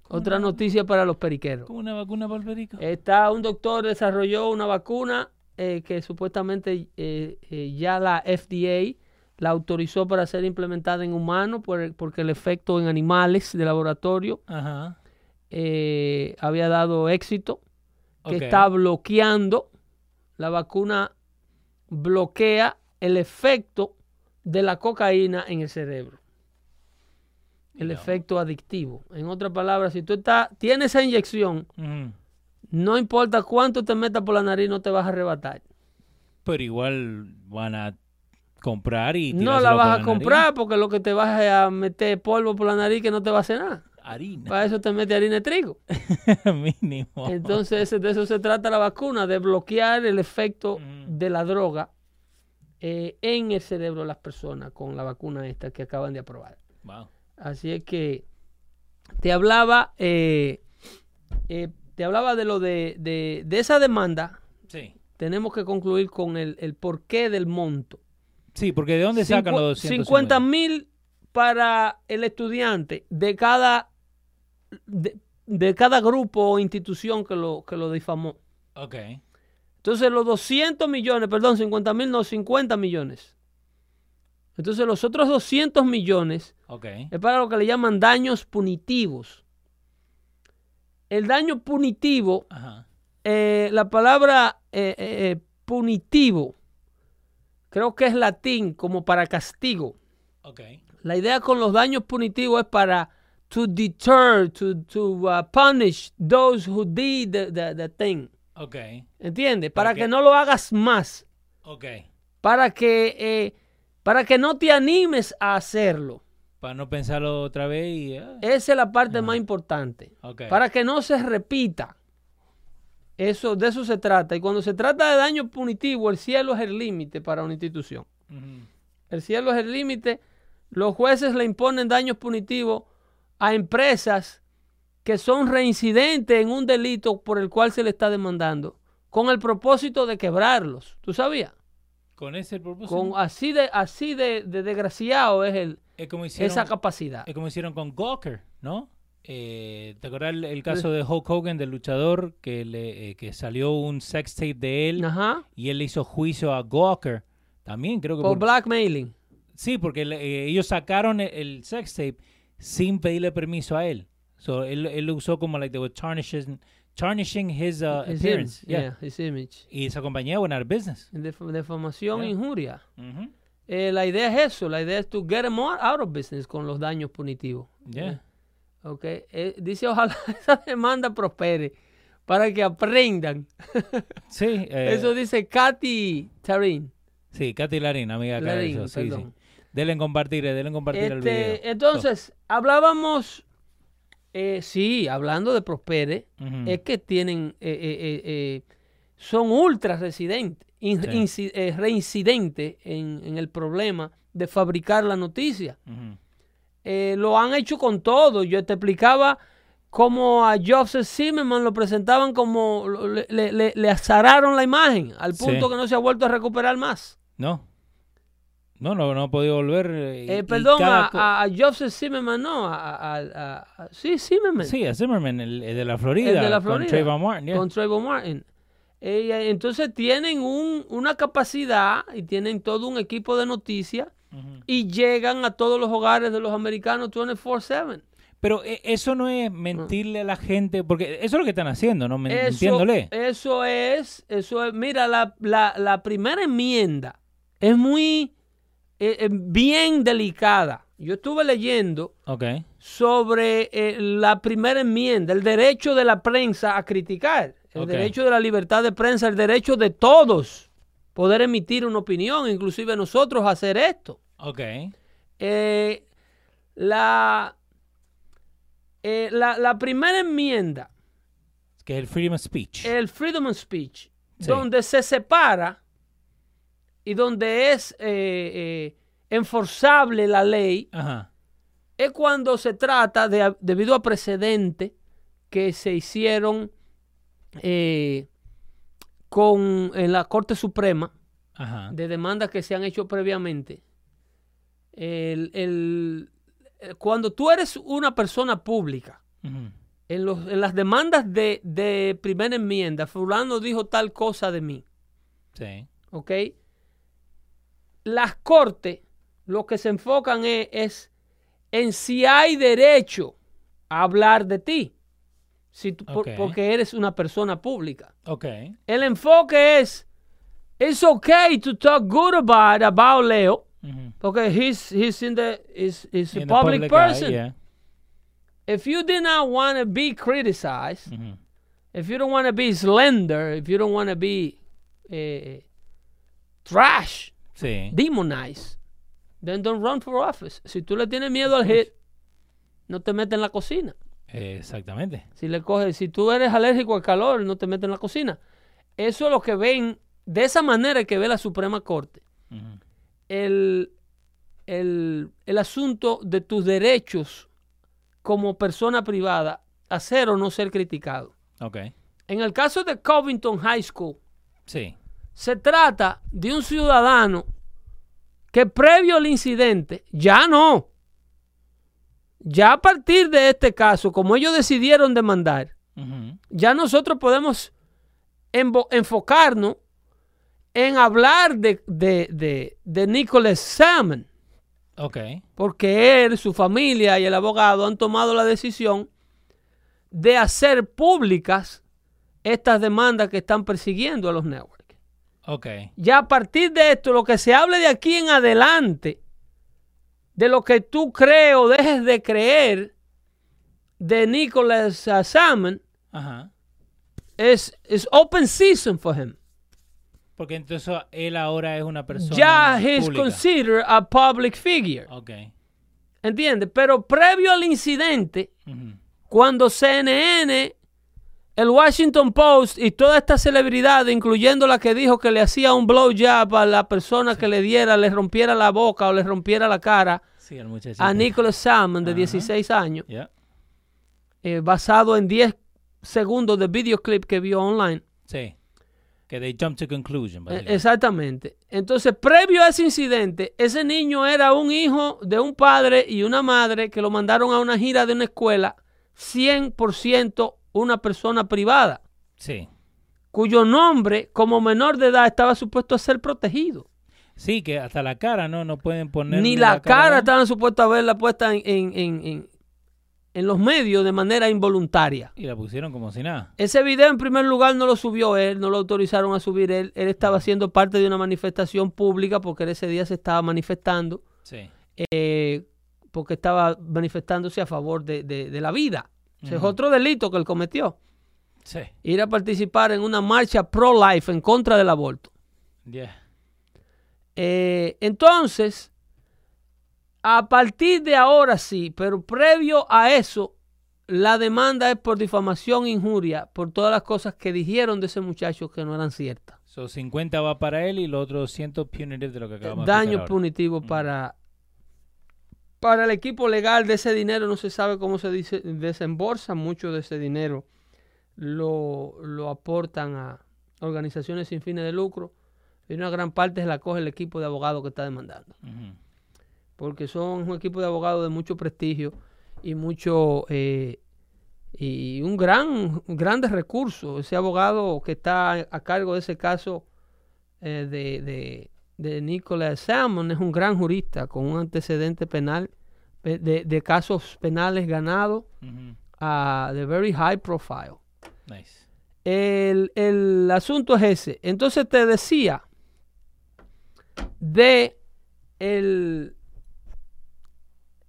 Otra noticia para los periqueros. ¿Como una vacuna para el perico? Está un doctor desarrolló una vacuna eh, que supuestamente eh, eh, ya la FDA la autorizó para ser implementada en humanos por porque el efecto en animales de laboratorio Ajá. había dado éxito, que está bloqueando, la vacuna bloquea el efecto de la cocaína en el cerebro. El efecto adictivo. En otras palabras, si tú estás, tienes esa inyección, no importa cuánto te metas por la nariz, no te vas a arrebatar. Pero igual van a comprar y. No la vas a comprar porque lo que te vas a meter polvo por la nariz que no te va a hacer nada. Harina. Para eso te mete harina de trigo. <laughs> Mínimo. Entonces, de eso se trata la vacuna, de bloquear el efecto Mm. de la droga eh, en el cerebro de las personas con la vacuna esta que acaban de aprobar. Wow. Así es que te hablaba, eh, eh, te hablaba de lo de, de- de esa demanda. Sí. Tenemos que concluir con el, el porqué del monto. Sí, porque ¿de dónde sacan Cincu- los 50 mil para el estudiante de cada de, de cada grupo o institución que lo, que lo difamó. Ok. Entonces los 200 millones, perdón, 50 mil, no, 50 millones. Entonces los otros 200 millones es para lo que le llaman daños punitivos. El daño punitivo, Ajá. eh, la palabra eh, eh, punitivo, creo que es latín como para castigo. La idea con los daños punitivos es para to deter, to, to uh, punish those who did the, the- the thing. Ok. ¿Entiendes? Para Para que- no lo hagas más. Ok. Para que, eh, para que no te animes a hacerlo. Para no pensarlo otra vez y. ah, Esa es la parte más importante. Ok. Para que no se repita. Eso, de eso se trata. Y cuando se trata de daño punitivo, el cielo es el límite para una institución. El cielo es el límite. Los jueces le imponen daños punitivos a empresas que son reincidentes en un delito por el cual se le está demandando, con el propósito de quebrarlos. ¿Tú sabías? Con ese propósito. Con así de así de, de desgraciado es el, es como hicieron, esa capacidad. es como hicieron con Gawker, ¿no? Eh, ¿Te acuerdas el, el caso de Hulk Hogan, del luchador, que, le, eh, que salió un sex tape de él Ajá. y él le hizo juicio a Gawker? También creo que... Por por- blackmailing. Sí, porque le- eh, ellos sacaron el, el sex tape sin pedirle permiso a él. So, él, él lo usó como like they were tarnishing, tarnishing his, uh, His appearance. image, Yeah. yeah, his image. Y esa compañía went out of business. Def- defamación e Yeah. injuria. Ujú. Eh, la idea es eso, la idea es to get them out of business con los daños punitivos. Yeah. Ok, eh, dice ojalá <laughs> esa demanda prospere para que aprendan. <laughs> Sí, eh, Eso dice Katy Tarin. sí, Katy Larín, amiga de Larín, sí, sí. Denle compartir, eh, denle en compartir el video. Este, entonces, hablábamos, eh, sí, hablando de Prospere, Ujú. es que tienen, eh, eh, eh, eh, son ultra residentes, in- Sí. inci- reincidentes en, en el problema de fabricar la noticia. Eh, lo han hecho con todo. Yo te explicaba cómo a Joseph Zimmerman lo presentaban como le, le, le- azararon la imagen al Sí. punto que no se ha vuelto a recuperar más. No. No, no, no ha podido volver. eh, y- Eh, perdón, cada a, a- Joseph Zimmerman, no, a, a- sí, Zimmerman, Sí, a Zimmerman, el, el de la Florida. el de la Con Florida, Trayvon Martin, yeah. con Trayvon Martin. Eh, entonces tienen un- una capacidad y tienen todo un equipo de noticias y llegan a todos los hogares de los americanos 24/7. Pero eh, eso no es mentirle a la gente, porque eso es lo que están haciendo, ¿no? Men- Eso, Mintiéndole. eso es, eso es, mira, la, la- la primera enmienda es muy, eh, eh, bien delicada. Yo estuve leyendo Ok. sobre eh, la primera enmienda, el derecho de la prensa a criticar, el derecho de la libertad de prensa, el derecho de todos poder emitir una opinión, inclusive nosotros hacer esto. Eh, la, la, la primera enmienda Que es el freedom of speech. el freedom of speech, Sí. donde se separa y donde es eh, eh, enforzable la ley, Ajá. es cuando se trata de, debido a precedentes que se hicieron eh, con, en la Corte Suprema, Ajá. de demandas que se han hecho previamente. El- el- el- cuando tú eres una persona pública, en, los, en las demandas de, de primera enmienda, fulano dijo tal cosa de mí, Sí. ¿ok? Las cortes lo que se enfocan es, es en si hay derecho a hablar de ti, si tú- por- porque eres una persona pública. Ok. El enfoque es, it's okay to talk good about, about Leo, porque he's, he's in the, he's, he's a In public, eye, person. yeah. If you did not want to be criticized, if you don't want to be slender, if you don't want to be eh, trash, Sí. demonized, then don't run for office. Si tú le tienes miedo al hit, no te metes en la cocina. Exactamente. Si le coges, si tú eres alérgico al calor, no te metes en la cocina. Eso es lo que ven, de esa manera que ve la Suprema Corte. El, el, el asunto de tus derechos como persona privada a ser o no ser criticado. Ok. En el caso de Covington High School, Sí. Se trata de un ciudadano que previo al incidente, ya no, ya a partir de este caso, como ellos decidieron demandar, ya nosotros podemos enfocarnos en hablar de, de, de, de Nicholas Salmon, Ok. porque él, su familia y el abogado han tomado la decisión de hacer públicas estas demandas que están persiguiendo a los networks. Ok. Ya a partir de esto, lo que se hable de aquí en adelante, de lo que tú crees o dejes de creer de Nicholas Salmon, Ajá. es, es open season for him. Porque entonces él ahora es una persona. Ya he's pública. considered a public figure. Ok. ¿Entiendes? Pero previo al incidente, cuando CNN el Washington Post y toda esta celebridad, incluyendo la que dijo que le hacía un blowjob a la persona que le diera, le rompiera la boca o le rompiera la cara Sí, a Nicholas Salmon de Ajá. 16 años, eh, basado en 10 segundos de videoclip que vio online. Sí. Que they jump to conclusion. Eh, básicamente. Exactamente. Entonces, previo a ese incidente, ese niño era un hijo de un padre y una madre que lo mandaron a una gira de una escuela 100% una persona privada, Sí. cuyo nombre como menor de edad estaba supuesto a ser protegido. Sí, que hasta la cara no, no pueden poner. Ni la cara estaban supuestos a verla puesta en, en- en- en- los medios de manera involuntaria. Y la pusieron como si nada. Ese video en primer lugar no lo subió él, no lo autorizaron a subir él. Él estaba siendo parte de una manifestación pública porque él ese día se estaba manifestando, Sí. eh, porque estaba manifestándose a favor de, de- de la vida. Ese es otro delito que él cometió. Sí. Ir a participar en una marcha pro-life en contra del aborto. Ya. Eh, entonces, a partir de ahora sí, pero previo a eso, la demanda es por difamación e injuria, por todas las cosas que dijeron de ese muchacho que no eran ciertas. So 50 va para él y los otros 100 punitive de lo que acabamos de Daño ahora. punitivo para, para el equipo legal de ese dinero, no se sabe cómo se dice, desembolsa, mucho de ese dinero. Lo, lo aportan a organizaciones sin fines de lucro y una gran parte se la coge el equipo de abogados que está demandando. Porque son un equipo de abogados de mucho prestigio y mucho eh, y un gran grandes recursos ese abogado que está a cargo de ese caso eh, de, de, de Nicholas Salmon es un gran jurista con un antecedente penal eh, de, de casos penales ganados a de very high profile Nice. el, el asunto es ese. Entonces te decía de el,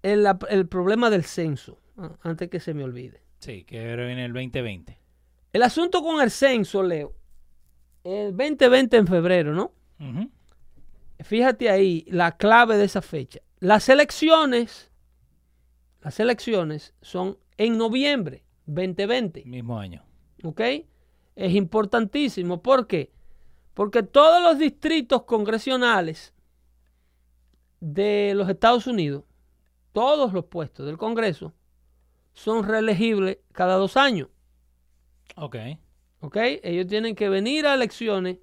el, el problema del censo, antes que se me olvide. Sí, que ahora viene el 2020. El asunto con el censo, Leo, el 2020 en febrero, ¿no? Ujú. Fíjate ahí la clave de esa fecha. Las elecciones, las elecciones son en noviembre 2020. Mismo año. ¿ok? Es importantísimo. ¿Por qué? Porque todos los distritos congresionales de los Estados Unidos, todos los puestos del Congreso, son reelegibles cada dos años. Ok. ¿ok? Ellos tienen que venir a elecciones.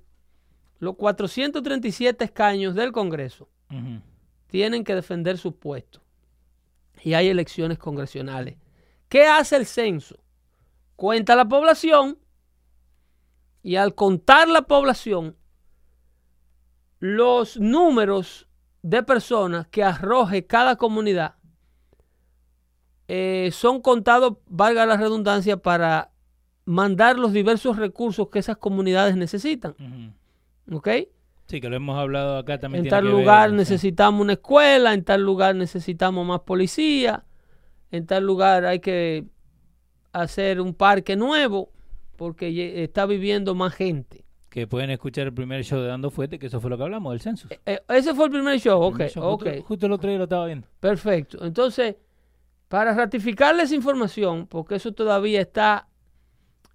Los 437 escaños del Congreso tienen que defender su puesto. Y hay elecciones congresionales. ¿Qué hace el censo? Cuenta la población y al contar la población, los números de personas que arroje cada comunidad eh, son contados, valga la redundancia, para mandar los diversos recursos que esas comunidades necesitan. ¿Ok? Sí, que lo hemos hablado acá también. En tiene tal que ver, lugar sí. necesitamos una escuela, en tal lugar necesitamos más policía, en tal lugar hay que hacer un parque nuevo porque está viviendo más gente. Que pueden escuchar el primer show de Dando Fuete, que eso fue lo que hablamos del censo. Eh, ese fue el primer show, Primer show, ok, Justo, justo el otro día lo estaba viendo. perfecto. Entonces, para ratificarles información, porque eso todavía está,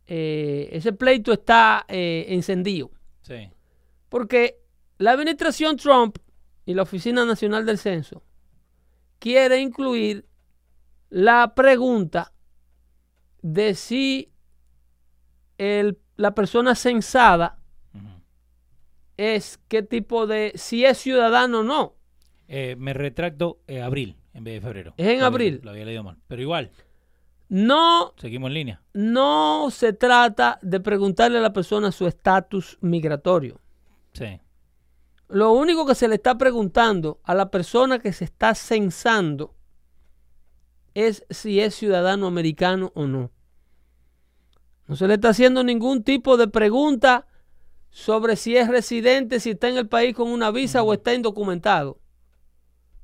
eh, ese pleito está eh, encendido. Sí. Porque la administración Trump y la Oficina Nacional del Censo quiere incluir la pregunta de si el- la persona censada es qué tipo de, si es ciudadano o no. Eh, me retracto eh, abril en vez de febrero. Es en Lo- abril. Lo había leído mal. Pero igual, No, seguimos en línea. no se trata de preguntarle a la persona su estatus migratorio. Sí. Lo único que se le está preguntando a la persona que se está censando es si es ciudadano americano o no. No se le está haciendo ningún tipo de pregunta sobre si es residente, si está en el país con una visa o está indocumentado.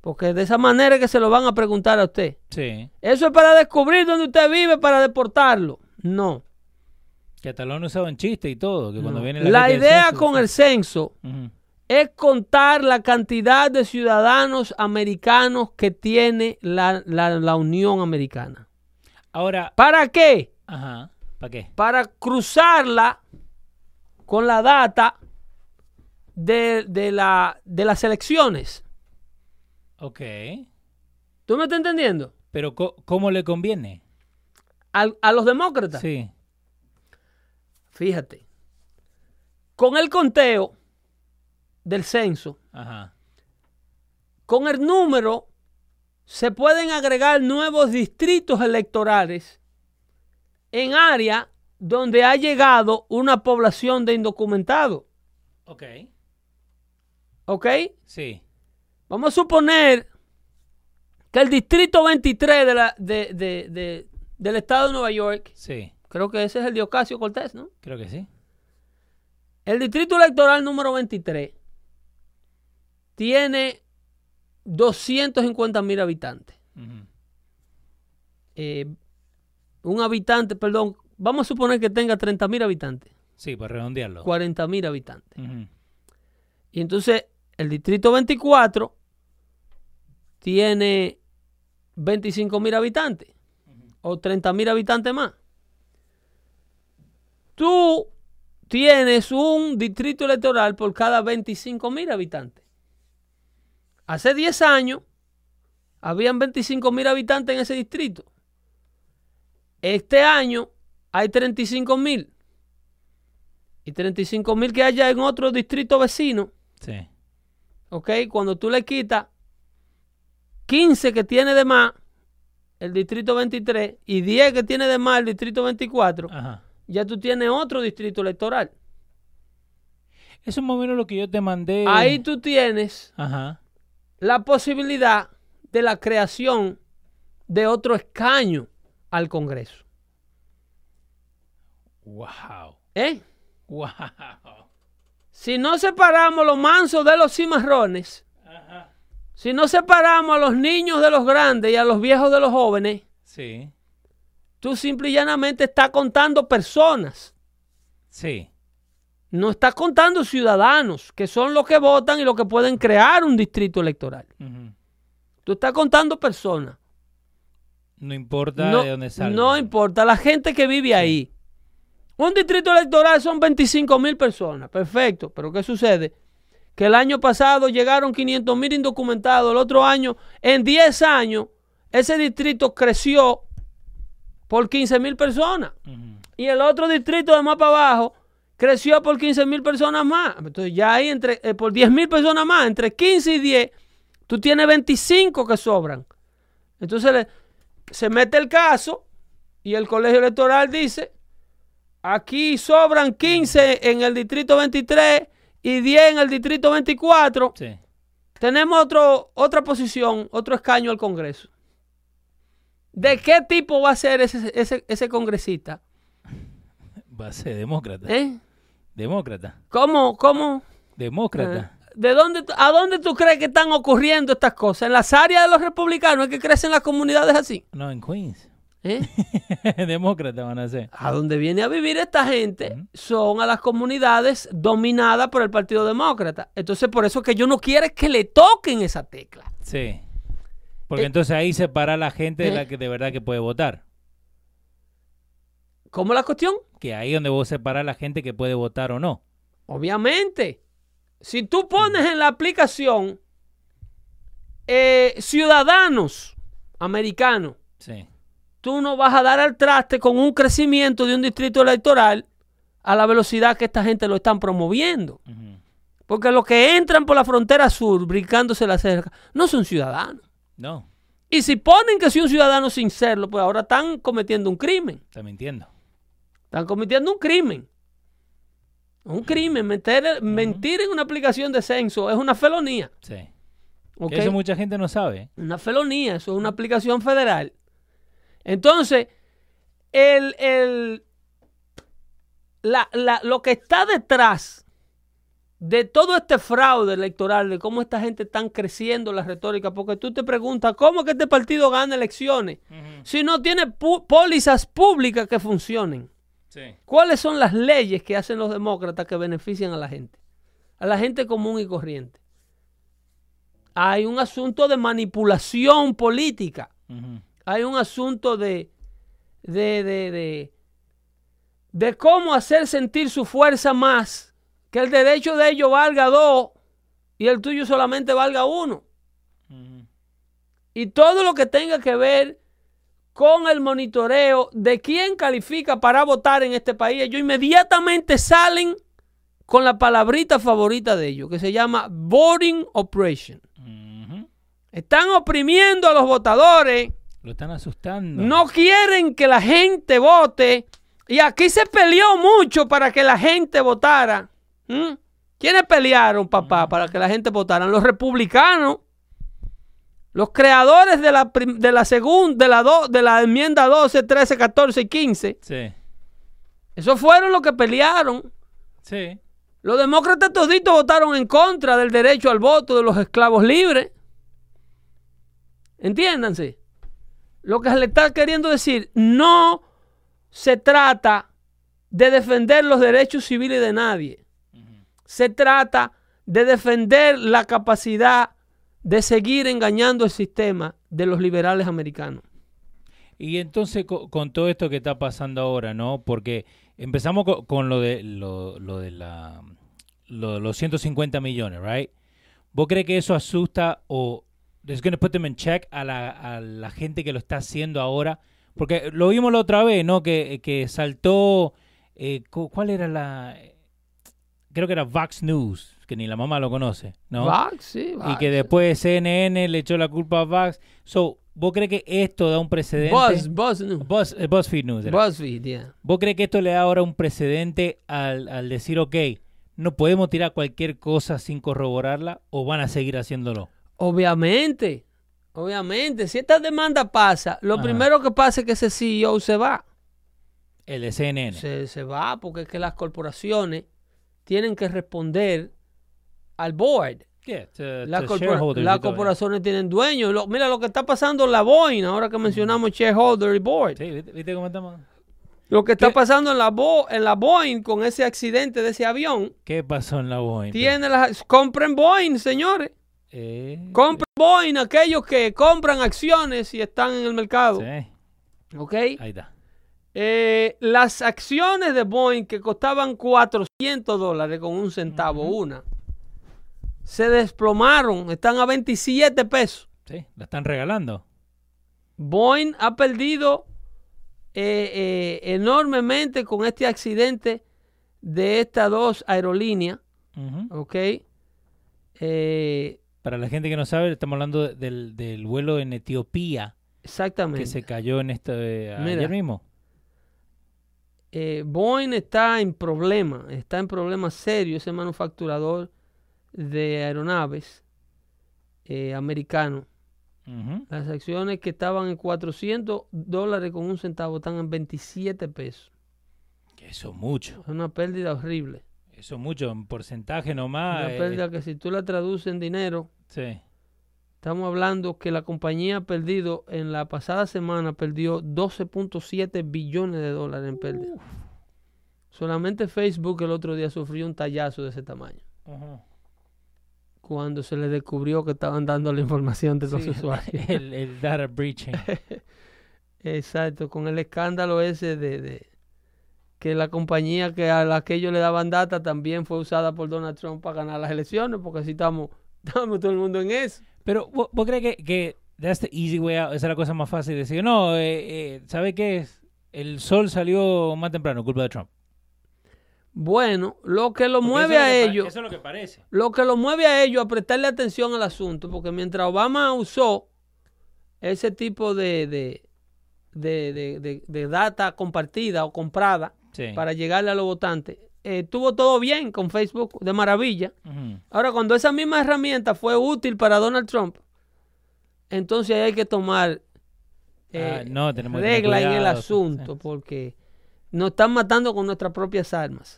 Porque de esa manera es que se lo van a preguntar a usted. Sí. Eso es para descubrir dónde usted vive para deportarlo. No. Que hasta lo han usado en chiste y todo. Que cuando no. viene La idea censo, con el censo es contar la cantidad de ciudadanos americanos que tiene la, la- la Unión Americana. Ahora, ¿Para qué? ajá. ¿Para qué? para cruzarla con la data de, de la, de las elecciones. Ok. ¿Tú me estás entendiendo? Pero ¿cómo le conviene? Al- a los demócratas. Sí. Fíjate. Con el conteo del censo, Ajá. con el número, se pueden agregar nuevos distritos electorales en áreas donde ha llegado una población de indocumentados. Ok. ¿Ok? Sí. Vamos a suponer que el distrito 23 de la- de- de- de- del estado de Nueva York, Sí. Creo que ese es el de Ocasio Cortés, ¿no? Creo que sí. El distrito electoral número 23 tiene 250 mil habitantes. Eh, un habitante, perdón, vamos a suponer que tenga 30 mil habitantes, Sí, para redondearlo. 40 mil habitantes. Y entonces el distrito 24 tiene 25 mil habitantes o 30 mil habitantes más. Tú tienes un distrito electoral por cada 25 mil habitantes. Hace 10 años habían 25 mil habitantes en ese distrito. Este año hay 35 mil. Y 35 mil que haya en otro distrito vecino. Sí. ¿ok? Cuando tú le quitas 15 que tiene de más el distrito 23 y 10 que tiene de más el distrito 24, Ajá. Ya tú tienes otro distrito electoral. Eso es más o menos lo que yo te mandé. Ahí tú tienes Ajá. la posibilidad de la creación de otro escaño al Congreso. Wow. ¿eh? Wow. Si no separamos los mansos de los cimarrones, si no separamos a los niños de los grandes y a los viejos de los jóvenes, Sí. Tú simple y llanamente estás contando personas. Sí. No estás contando ciudadanos, que son los que votan y los que pueden crear un distrito electoral. Tú estás contando personas. No importa No, de dónde salga. no importa, la gente que vive ahí. Un distrito electoral son 25 mil personas. Perfecto. Pero ¿qué sucede? Que el año pasado llegaron 500 mil indocumentados. El otro año, en 10 años, ese distrito creció por 15 mil personas. Y el otro distrito de más para abajo creció por 15 mil personas más. Entonces ya ahí entre, eh, por 10 mil personas más, entre 15 y 10, tú tienes 25 que sobran. Entonces le- se mete el caso y el colegio electoral dice, aquí sobran 15 en el distrito 23 y 10 en el distrito 24. Sí. Tenemos otro, otra posición, otro escaño al Congreso. ¿De qué tipo va a ser ese, ese, ese congresista? Va a ser demócrata. ¿Eh? Demócrata. ¿Cómo? ¿Cómo? Demócrata. ¿De dónde, ¿A dónde tú crees que están ocurriendo estas cosas? ¿En las áreas de los republicanos es que crecen las comunidades así? No, en Queens. ¿Eh? <laughs> Demócrata van a ser. A donde viene a vivir esta gente son a las comunidades dominadas por el Partido Demócrata. Entonces, por eso que yo no quiero que le toquen esa tecla. Sí. Porque Eh, entonces ahí separa a la gente de eh. la que de verdad que puede votar. ¿Cómo la cuestión? Que ahí donde vos separás a la gente que puede votar o no. Obviamente. Si tú pones en la aplicación eh, ciudadanos americanos, Sí. tú no vas a dar al traste con un crecimiento de un distrito electoral a la velocidad que esta gente lo están promoviendo. Porque los que entran por la frontera sur, brincándose la cerca, no son ciudadanos. No, Y si ponen que soy un ciudadano sin serlo, pues ahora están cometiendo un crimen. está mintiendo. Están cometiendo un crimen. Un crimen. Meter- Mentir en una aplicación de censo es una felonía. Sí. ¿ok? Eso mucha gente no sabe. Una felonía, eso es una aplicación federal. Entonces, el, el- la- la- lo que está detrás de todo este fraude electoral, de cómo esta gente está creciendo la retórica, porque tú te preguntas, ¿cómo que este partido gana elecciones si no tiene pólizas públicas que funcionen? Sí. ¿Cuáles son las leyes que hacen los demócratas que benefician a la gente? A la gente común y corriente. Hay un asunto de manipulación política. Hay un asunto de, de, de, de, de cómo hacer sentir su fuerza más, que el derecho de ellos valga dos y el tuyo solamente valga uno. Y todo lo que tenga que ver con el monitoreo de quién califica para votar en este país, ellos inmediatamente salen con la palabrita favorita de ellos, que se llama voting operation. Están oprimiendo a los votadores. Lo están asustando. No quieren que la gente vote. Y aquí se peleó mucho para que la gente votara. ¿Mm? ¿Quiénes pelearon, papá, para que la gente votara? Los republicanos. Los creadores de la, de la segunda, de la, de la enmienda 12, 13, 14 y 15. Sí. Esos fueron los que pelearon. Sí. Los demócratas toditos votaron en contra del derecho al voto de los esclavos libres. Entiéndanse. Lo que se le está queriendo decir, no se trata de defender los derechos civiles de nadie. Se trata de defender la capacidad de seguir engañando el sistema de los liberales americanos. Y entonces con, todo esto que está pasando ahora, ¿no? Porque empezamos con, lo de lo, de la los 150 millones, right? ¿Vos crees que eso asusta o es going to put them in check a la, gente que lo está haciendo ahora? Porque lo vimos la otra vez, ¿no? Que, que saltó, eh, ¿cuál era la...? Creo que era Vox News, que ni la mamá lo conoce, ¿no? Vox, sí. Y que después CNN le echó la culpa a Vox. So, ¿Vos crees que esto da un precedente? Buzz, Buzz News. Eh, BuzzFeed News. BuzzFeed, yeah. ¿Vos crees que esto le da ahora un precedente al, al decir, ok, no podemos tirar cualquier cosa sin corroborarla o van a seguir haciéndolo? Obviamente, obviamente. Si esta demanda pasa, lo primero que pasa es que ese CEO se va. El de CNN. Se, va porque es que las corporaciones tienen que responder al board. las, corporaciones tienen dueños. mira lo que está pasando en la Boeing, ahora que mencionamos shareholder y board. Sí, ¿viste cómo estamos? Lo que está pasando en la, en la Boeing con ese accidente de ese avión. ¿Qué pasó en la Boeing? Tiene las, compren Boeing, señores. Eh, compren Boeing aquellos que compran acciones y están en el mercado. Sí. ¿Ok? Ahí está. Eh, las acciones de Boeing que costaban 400 dólares con un centavo una, se desplomaron, están a 27 pesos. Sí, la están regalando. Boeing ha perdido eh, eh, enormemente con este accidente de estas dos aerolíneas. ¿Ok? Eh, Para la gente que no sabe, estamos hablando del, vuelo en Etiopía. Exactamente. Que se cayó en este ayer mismo. Boeing está en problema, está en problema serio, ese manufacturador de aeronaves americano. Las acciones que estaban en 400 dólares con un centavo están en 27 pesos. Eso es mucho. Es una pérdida horrible. Eso es mucho, en porcentaje nomás. Una pérdida eh, que si tú la traduces en dinero, sí. Estamos hablando que la compañía ha perdido, en la pasada semana perdió 12.7 billones de dólares en pérdida. Solamente Facebook el otro día sufrió un tallazo de ese tamaño cuando se le descubrió que estaban dando la información de los usuarios. <laughs> El, data breaching. <laughs> Exacto, con el escándalo ese de, que la compañía que a la que ellos le daban data también fue usada por Donald Trump para ganar las elecciones, porque así estamos, <laughs> estamos todo el mundo en eso. Pero vos, crees que, que that's the easy way out, esa es la cosa más fácil de decir, no, eh, eh, ¿sabe qué es? El sol salió más temprano, culpa de Trump. Bueno, lo que lo mueve a ellos. Eso es lo que parece. Lo que lo mueve a ellos a prestarle atención al asunto, porque mientras Obama usó ese tipo de, de, de, data compartida o comprada para llegarle a los votantes, estuvo todo bien con Facebook, de maravilla. Ahora, cuando esa misma herramienta fue útil para Donald Trump, entonces hay que tomar eh, ah, regla en el asunto, porque nos están matando con nuestras propias armas.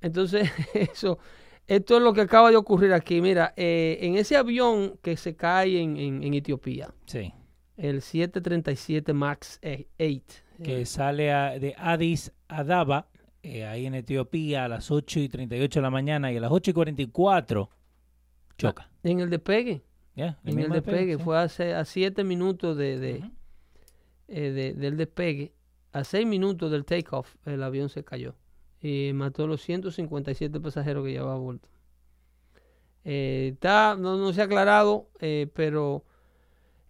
Entonces, <laughs> eso, esto es lo que acaba de ocurrir aquí. Mira, eh, en ese avión que se cae en, en, Etiopía, sí. el 737 MAX 8, que sale de Addis Adaba, eh, ahí en Etiopía, a las 8 y 38 de la mañana y a las 8 y 44 choca. En el despegue. en el despegue. Fue hace, a 7 minutos de, de, eh, de, del despegue a seis minutos del takeoff, el avión se cayó y mató a los 157 pasajeros que llevaba a bordo. Eh, está, no, no se ha aclarado, pero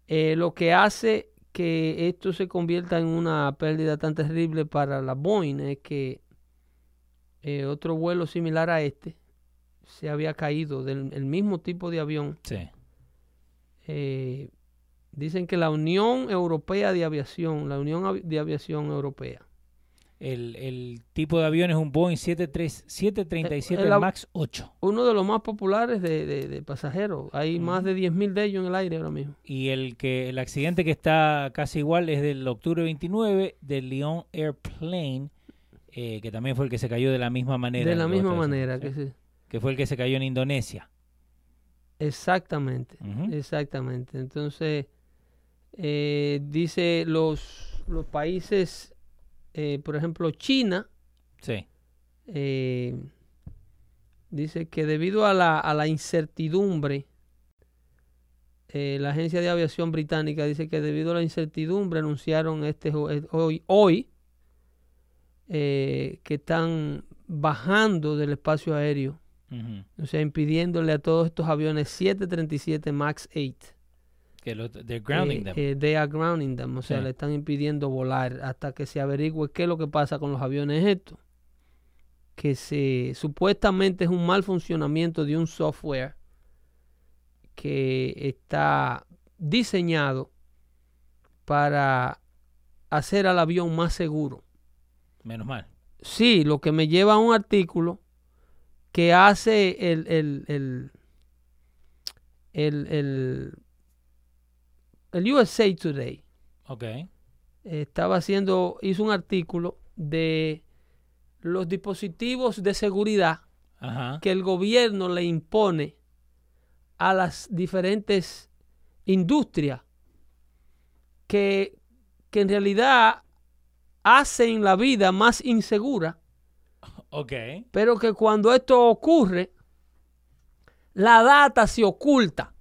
lo que hace que esto se convierta en una pérdida tan terrible para la Boeing es que eh, otro vuelo similar a este se había caído del el mismo tipo de avión. Sí. Eh, dicen que la Unión Europea de Aviación, la Unión de Aviación Europea, El, el tipo de avión es un Boeing 73 737 Eh, el MAX 8. uno de los más populares de, de- de pasajeros. Hay más de 10.000 de ellos en el aire ahora mismo. Y el que el accidente que está casi igual es del octubre 29 del Lyon Airplane, eh, que también fue el que se cayó de la misma manera. de la misma manera ¿sí? que fue el que se cayó en Indonesia. Exactamente, exactamente. Entonces, eh, dice los, los países, eh, por ejemplo, China, Sí. dice que debido a la, a la incertidumbre, eh, la agencia de aviación británica dice que debido a la incertidumbre anunciaron este hoy, hoy eh, que están bajando del espacio aéreo, o sea, impidiéndole a todos estos aviones 737 MAX 8. Que lo, they're grounding eh, them. eh, they are grounding them, o sea, le están impidiendo volar hasta que se averigüe qué es lo que pasa con los aviones estos. Que se supuestamente es un mal funcionamiento de un software que está diseñado para hacer al avión más seguro. Menos mal. Sí, lo que me lleva a un artículo que hace el, el, el, el, el, el USA Today. Ok. Estaba haciendo, hizo un artículo de los dispositivos de seguridad Ajá. que el gobierno le impone a las diferentes industrias que, que en realidad hacen la vida más insegura Ok. pero que cuando esto ocurre, la data se oculta,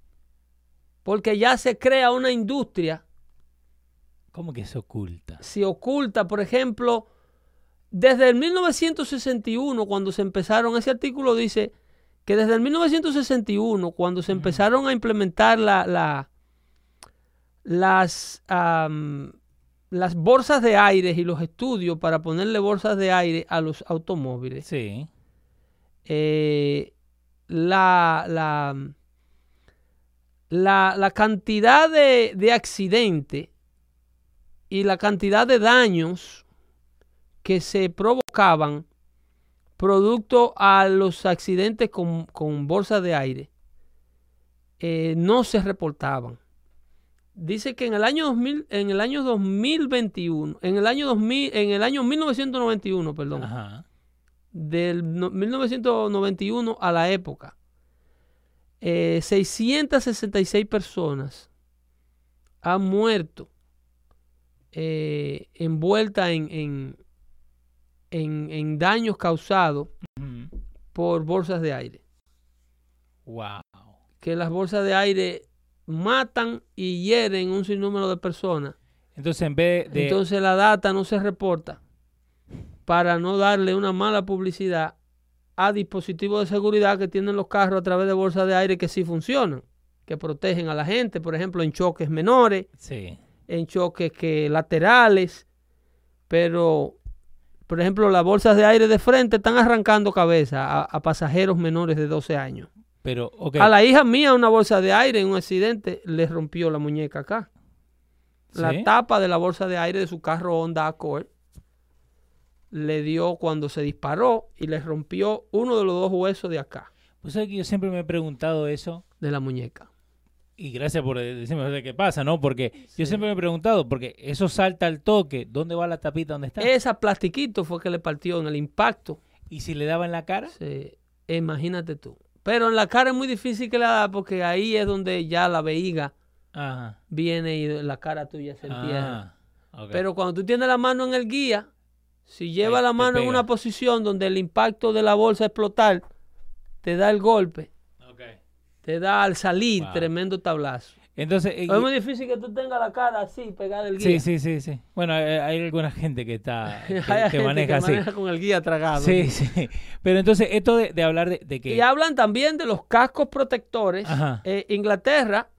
porque ya se crea una industria, ¿Cómo que se oculta? se oculta, por ejemplo, desde el 1961, cuando se empezaron, ese artículo dice que desde el 1961, cuando se empezaron a implementar la, la- las, las bolsas de aire y los estudios para ponerle bolsas de aire a los automóviles, Sí. eh, la, la, la, la cantidad de, de accidentes y la cantidad de daños que se provocaban producto a los accidentes con, con bolsas de aire eh, no se reportaban. Dice que en el año 2000, en el año 2021, en el año 2000, en el año 1991, perdón, Ajá. del no- 1991 a la época, eh, 666 personas han muerto eh, envueltas en, en, en- en daños causados por bolsas de aire. Wow. Que las bolsas de aire matan y hieren un sinnúmero de personas. Entonces, en vez de. Entonces la data no se reporta para no darle una mala publicidad a dispositivos de seguridad que tienen los carros a través de bolsas de aire que sí funcionan, que protegen a la gente, por ejemplo, en choques menores, sí. en choques que laterales, pero por ejemplo, las bolsas de aire de frente están arrancando cabeza a, a pasajeros menores de 12 años. Pero. A la hija mía una bolsa de aire en un accidente le rompió la muñeca acá. La ¿Sí? tapa de la bolsa de aire de su carro Honda Accord le dio cuando se disparó y le rompió uno de los dos huesos de acá, Pues sabes que yo siempre me he preguntado eso. de la muñeca. Y gracias por decirme de qué pasa, ¿no? Porque yo siempre me he preguntado, porque eso salta al toque, ¿dónde va la tapita? ¿Dónde está? Esa plastiquito fue que le partió en el impacto. ¿Y si le daba en la cara? Se- imagínate tú. Pero en la cara es muy difícil que la da porque ahí es donde ya la vejiga Ajá. viene y la cara tuya se entierra. Ah, ok. Pero cuando tú tienes la mano en el guía, si lleva Ahí la mano en una posición donde el impacto de la bolsa explotar, te da el golpe, Ok. te da al salir Wow. tremendo tablazo. Entonces, eh, Es muy difícil que tú tengas la cara así, pegada al guía. sí, sí, sí, sí. Bueno, hay, hay alguna gente que está <laughs> que, Hay que maneja que así. maneja con el guía tragado. Sí, sí. Pero entonces esto de, de hablar de, de que Y hablan también de los cascos protectores. Ajá. Eh, Inglaterra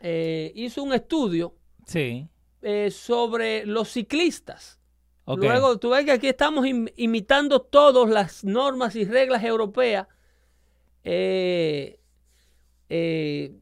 eh, hizo un estudio sí, eh, sobre los ciclistas. ok. Luego, tú ves que aquí estamos im- imitando todas las normas y reglas europeas eh, eh,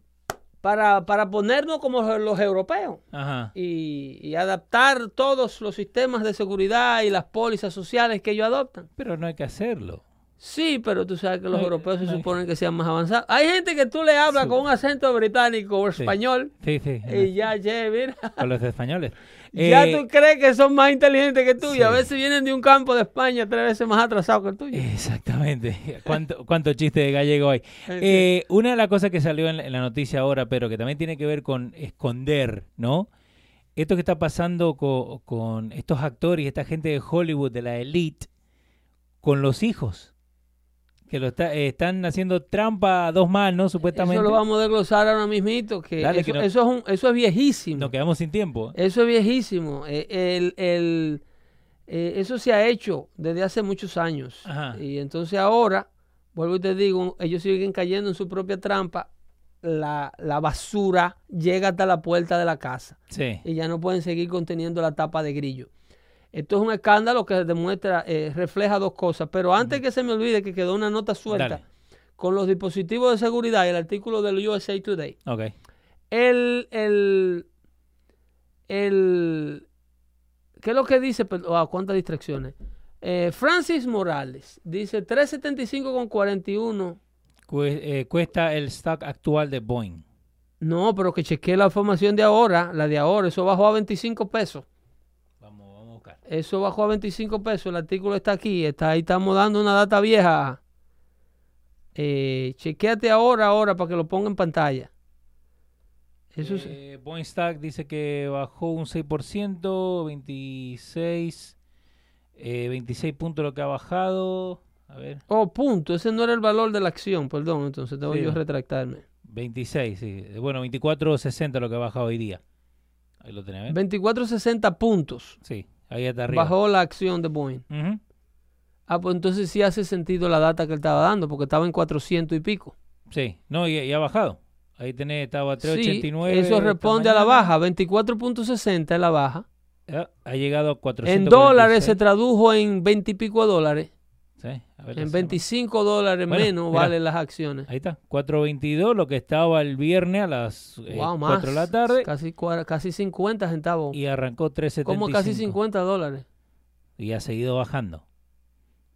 para, para ponernos como los europeos Ajá. y, y adaptar todos los sistemas de seguridad y las pólizas sociales que ellos adoptan. Pero no hay que hacerlo. Sí, pero tú sabes que los No, europeos se no. suponen que sean más avanzados. Hay gente que tú le hablas Sí. con un acento británico o español Sí, sí. y ya, che, mira. Con los españoles. Ya Eh, tú crees que son más inteligentes que tú y a sí. veces vienen de un campo de España tres veces más atrasado que el tuyo. Exactamente. <laughs> ¿Cuánto, cuánto chiste de gallego hay? Eh, una de las cosas que salió en la, en la noticia ahora, pero que también tiene que ver con esconder, ¿no? Esto que está pasando co- con, estos actores esta gente de Hollywood, de la elite, con los hijos. Que lo está- eh, están haciendo trampa a dos manos, supuestamente. Eso lo vamos a desglosar ahora mismito, que, Dale, eso, que no- eso es un- eso es viejísimo. Nos quedamos sin tiempo. Eso es viejísimo. Eh, el- el- eh, eso se ha hecho desde hace muchos años. Ajá. Y entonces ahora, vuelvo y te digo, ellos siguen cayendo en su propia trampa. La, la basura llega hasta la puerta de la casa Sí. y ya no pueden seguir conteniendo la tapa de grillo. Esto es un escándalo que demuestra, eh, refleja dos cosas. Pero antes que se me olvide que quedó una nota suelta Dale. con los dispositivos de seguridad y el artículo del USA Today. Ok. El, el, el, ¿qué es lo que dice? Pero, ah, cuántas distracciones. Eh, Francis Morales dice 375 con 41. Cue- eh, cuesta el stock actual de Boeing. No, pero que chequeé la información de ahora, la de ahora, eso bajó a 25 pesos. Vamos, vamos a buscar. Eso bajó a 25 pesos. El artículo está aquí. Está ahí, estamos dando una data vieja. Eh, chequéate ahora, ahora, para que lo ponga en pantalla. Eso es- Eh, dice que bajó un 6%, 26, eh, 26 puntos lo que ha bajado. A ver, Oh, punto. Ese no era el valor de la acción, perdón. Entonces tengo Sí. yo que retractarme. 26, sí. Bueno, 24.60 lo que ha bajado hoy día. Ahí lo tenés, ¿ves? 24.60 puntos Sí, ahí está arriba. bajó la acción de Boeing. Ah, pues entonces sí hace sentido la data que él estaba dando, porque estaba en 400 y pico. Sí, no, y, y ha bajado. Ahí tenés, estaba a Sí, 3.89. eso responde a la baja. 24.60 es la baja. Ah, Ha llegado a En 446. dólares se tradujo en 20 y pico de dólares. Sí, a ver, En hacemos. 25 dólares Bueno, menos mira. valen las acciones. Ahí está, 4.22, lo que estaba el viernes a las eh, wow, más. 4 de la tarde. Casi, casi 50 centavos. Y arrancó 3.75. Como casi 50 dólares. Y ha seguido bajando.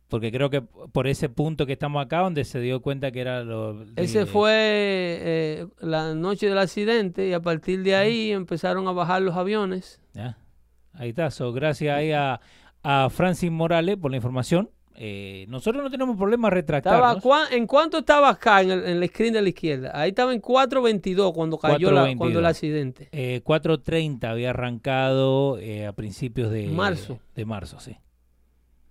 Porque creo que por ese punto que estamos acá, donde se dio cuenta que era lo. de- Ese fue eh, la noche del accidente y a partir de ahí empezaron a bajar los aviones. Ahí está. So, gracias ahí a, a Francis Morales por la información. Eh, nosotros no tenemos problema. ¿cuá- ¿En cuánto estaba acá en el, en el screen de la izquierda? Ahí estaba en 4.22 cuando cayó la- 4.22. cuando el accidente. Eh, 4.30 había arrancado eh, a principios de Marzo. De marzo, sí.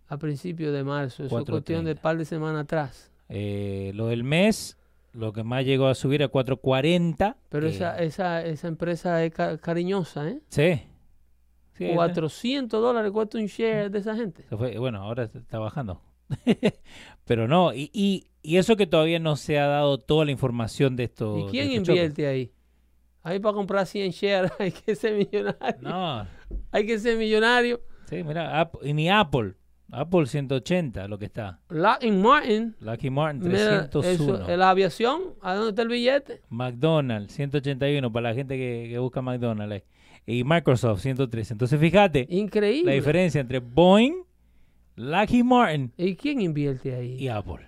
A principios de marzo. Eso es cuestión de 4.30. par de semanas atrás. Eh, lo del mes, lo que más llegó a subir a 4.40. Pero eh, esa, esa, esa empresa es ca- cariñosa, ¿eh? Sí. Sí, ahí está. 400 dólares cuesta un share de esa gente. Se fue- bueno, ahora está bajando. <laughs> Pero no, y, y, y eso que todavía no se ha dado toda la información de esto. ¿Y quién choque. invierte ahí? Ahí para comprar 100 shares <laughs> hay que ser millonario. No, Hay que ser millonario. sí, mira, y ni Apple. Apple 180, lo que está. Lockheed Martin. Lucky Martin Mira, 301. eso, eh, la aviación, ¿a dónde está el billete? McDonald's 181 para la gente que, que busca McDonald's. ahí. Y Microsoft 113. Entonces fíjate Increíble. la diferencia entre Boeing, Lockheed Martin ¿Y quién invierte ahí? y Apple.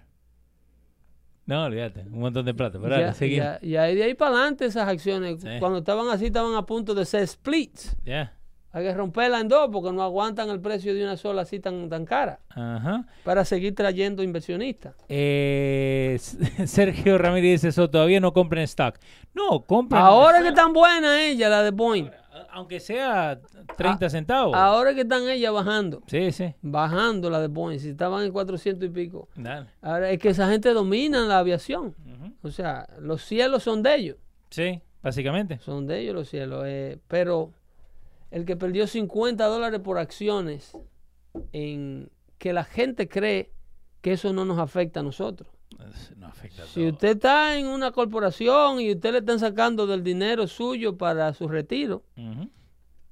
No, olvídate, un montón de plata. Pero Ya- ya- de ahí para adelante esas acciones, Sí. cuando estaban así, estaban a punto de ser splits. Ya. Hay que romperla en dos porque no aguantan el precio de una sola así tan, tan cara Ajá. para seguir trayendo inversionistas. Eh, <laughs> Sergio Ramírez dice eso, todavía no compren stock. No, compren. Ahora que tan buena ella, la de Boeing. Aunque sea 30 centavos. Ahora que están ellas bajando. Sí, sí. Bajando la de Boeing. Si estaban en 400 y pico. Dale. Ahora es que esa gente domina la aviación. O sea, los cielos son de ellos. Sí. básicamente. Son de ellos los cielos. eh, pero el que perdió 50 dólares por acciones, en que la gente cree que eso no nos afecta a nosotros. No afecta a Si usted está en una corporación y usted le están sacando del dinero suyo para su retiro,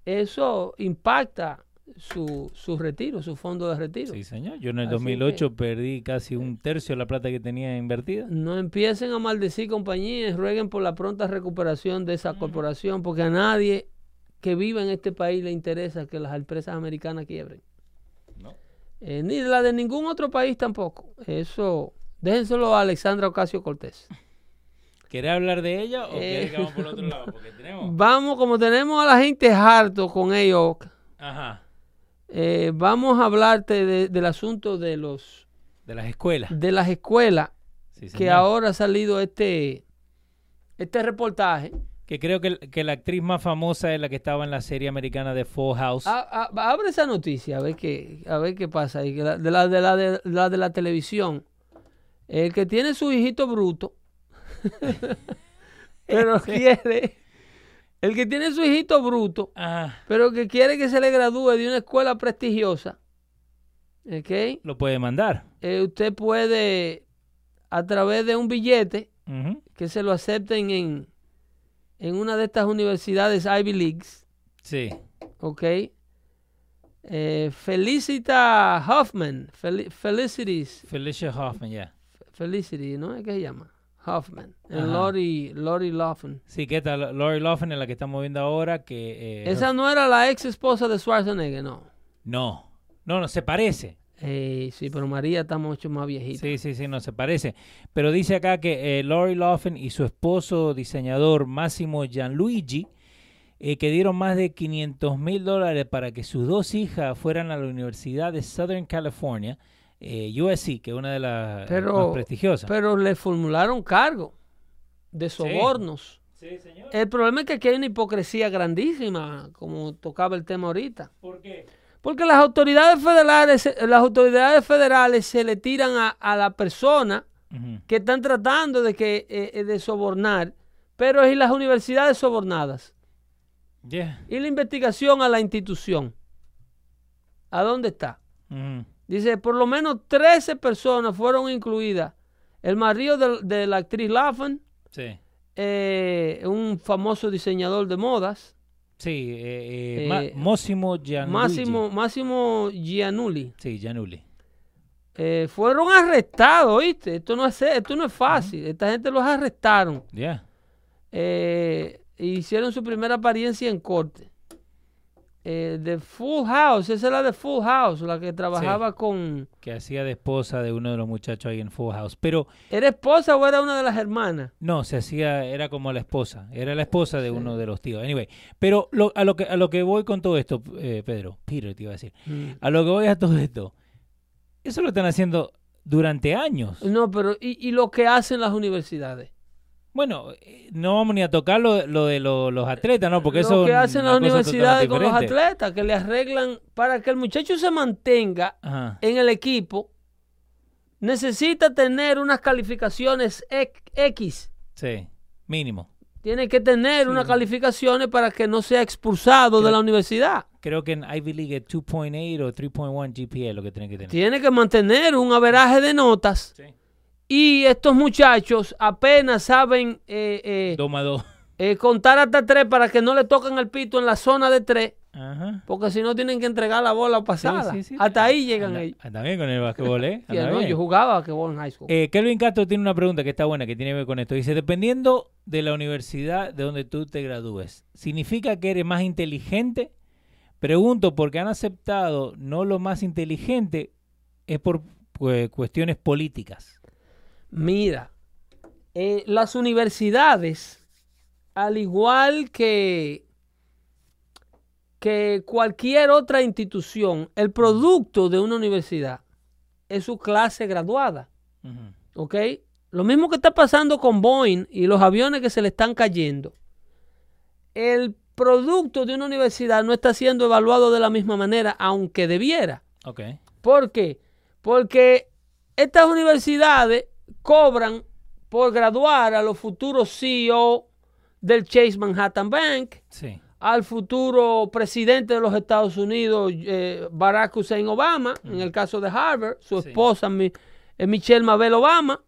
eso impacta su, su retiro, su fondo de retiro. Sí, señor. Yo en el Así 2008 perdí casi un tercio de la plata que tenía invertida. No empiecen a maldecir compañías, rueguen por la pronta recuperación de esa corporación, porque a nadie que viva en este país le interesa que las empresas americanas quiebren. No. Eh, ni la de ningún otro país tampoco. Eso, déjenselo a Alexandra Ocasio Cortés. ¿Querés hablar de ella o Eh. que vamos por otro lado? <laughs> Porque tenemos... Vamos, como tenemos a la gente harto con ellos, Ajá. eh, vamos a hablarte de- del asunto de los De las escuelas. de las escuelas, Sí, que ahora ha salido este, este reportaje. Que creo que, que la actriz más famosa es la que estaba en la serie americana de Full House. A- a- abre esa noticia, a ver qué, a ver qué pasa ahí. De la, de, la, de, la de la televisión. El que tiene su hijito bruto, <laughs> pero <laughs> quiere. El que tiene su hijito bruto, Ajá. pero que quiere que se le gradúe de una escuela prestigiosa. ¿Ok? Lo puede mandar. Eh, usted puede, a través de un billete, que se lo acepten en, en una de estas universidades Ivy Leagues. Sí. ¿ok? Eh, Felicita Hoffman, Fel- Felicities, Felicia Hoffman, ya. Felicity, ¿no? ¿Qué se llama? Hoffman. Ajá. En Lori, Lori Loughlin. Sí, que está Lori Loughlin es la que estamos viendo ahora, que... eh, Esa no era la ex esposa de Schwarzenegger, no. No, no, no, se parece. Eh, sí, pero María está mucho más viejita. Sí, sí, sí, no se parece. Pero dice acá que eh, Lori Loughlin y su esposo diseñador Massimo Gianluigi, eh, que dieron más de 500 mil dólares para que sus dos hijas fueran a la Universidad de Southern California, eh, USC, que es una de las eh, Pero- más prestigiosas. Pero le formularon cargo de sobornos. sí, señor. El problema es que aquí hay una hipocresía grandísima, como tocaba el tema ahorita. ¿Por qué? Porque las autoridades federales, las autoridades federales se le tiran a, a la persona que están tratando de que eh, eh, de sobornar, pero y las universidades sobornadas Yeah. y la investigación a la institución. ¿A dónde está? Ujú. Dice, por lo menos 13 personas fueron incluidas. El marido de, de la actriz Sí. eh, un famoso diseñador de modas, Sí, eh, eh. Máximo, Máximo Gianulli. Sí, Gianulli. Eh, fueron arrestados, ¿oíste? Esto no es, esto no es fácil. Esta gente los arrestaron. Ya. Eh, hicieron su primera apariencia en corte. Eh, de Full House, esa es la de Full House, la que trabajaba con... Que hacía de esposa de uno de los muchachos ahí en Full House. Pero ¿Era esposa o era una de las hermanas? no, se hacía, era como la esposa. Era la esposa de uno de los tíos. Anyway. Pero lo- a, lo que, a lo que voy con todo esto, eh, Pedro, Peter te iba a decir. A lo que voy a todo esto. Eso lo están haciendo durante años. No, pero ¿y, y lo que hacen las universidades? Bueno, eh, no vamos ni a tocar lo, lo de lo- los atletas, ¿no? Porque eso lo que es hacen las universidades con los atletas, que le arreglan para que el muchacho se mantenga Ajá. en el equipo, necesita tener unas calificaciones X. Sí, mínimo. Tiene que tener unas calificaciones para que no sea expulsado de la universidad. Creo que en Ivy League es 2.8 o 3.1 GPA lo que tienen que tener. Tiene que mantener un averaje de notas. Sí. Y estos muchachos apenas saben eh, eh, eh, contar hasta tres para que no le toquen el pito en la zona de tres. Ajá. Porque si no tienen que entregar la bola Sí, sí, sí. Hasta ahí llegan ellos. bien con el basquetbol, ¿eh? <laughs> No, yo jugaba que en high school. Eh, Kelvin Castro tiene una pregunta que está buena, que tiene que ver con esto. Dice, dependiendo de la universidad de donde tú te gradúes, ¿significa que eres más inteligente? Pregunto, porque han aceptado no lo más inteligente, es por pues, cuestiones políticas. Mira, eh, las universidades, al igual que, que cualquier otra institución, el producto de una universidad es su clase graduada. ¿Ok? Lo mismo que está pasando con Boeing y los aviones que se le están cayendo. El producto de una universidad no está siendo evaluado de la misma manera, aunque debiera. Ok. ¿Por qué? Porque estas universidades cobran por graduar a los futuros CEO del Chase Manhattan Bank, Sí. al futuro presidente de los Estados Unidos, eh, Barack Hussein Obama, en el caso de Harvard, su Sí. esposa Mi- eh, Michelle Mabel Obama,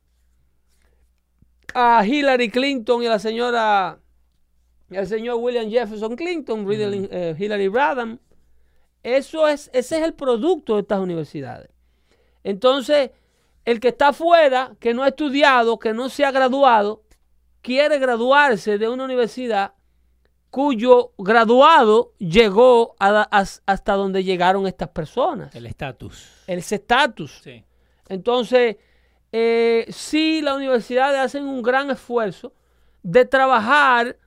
a Hillary Clinton y a la señora, al señor William Jefferson Clinton, eh, Hillary Rodham. Eso es, ese es el producto de estas universidades. Entonces, el que está afuera, que no ha estudiado, que no se ha graduado, quiere graduarse de una universidad cuyo graduado llegó a- a- hasta donde llegaron estas personas. El estatus. Ese estatus. Sí. Entonces, eh, sí, las universidades hacen un gran esfuerzo de trabajar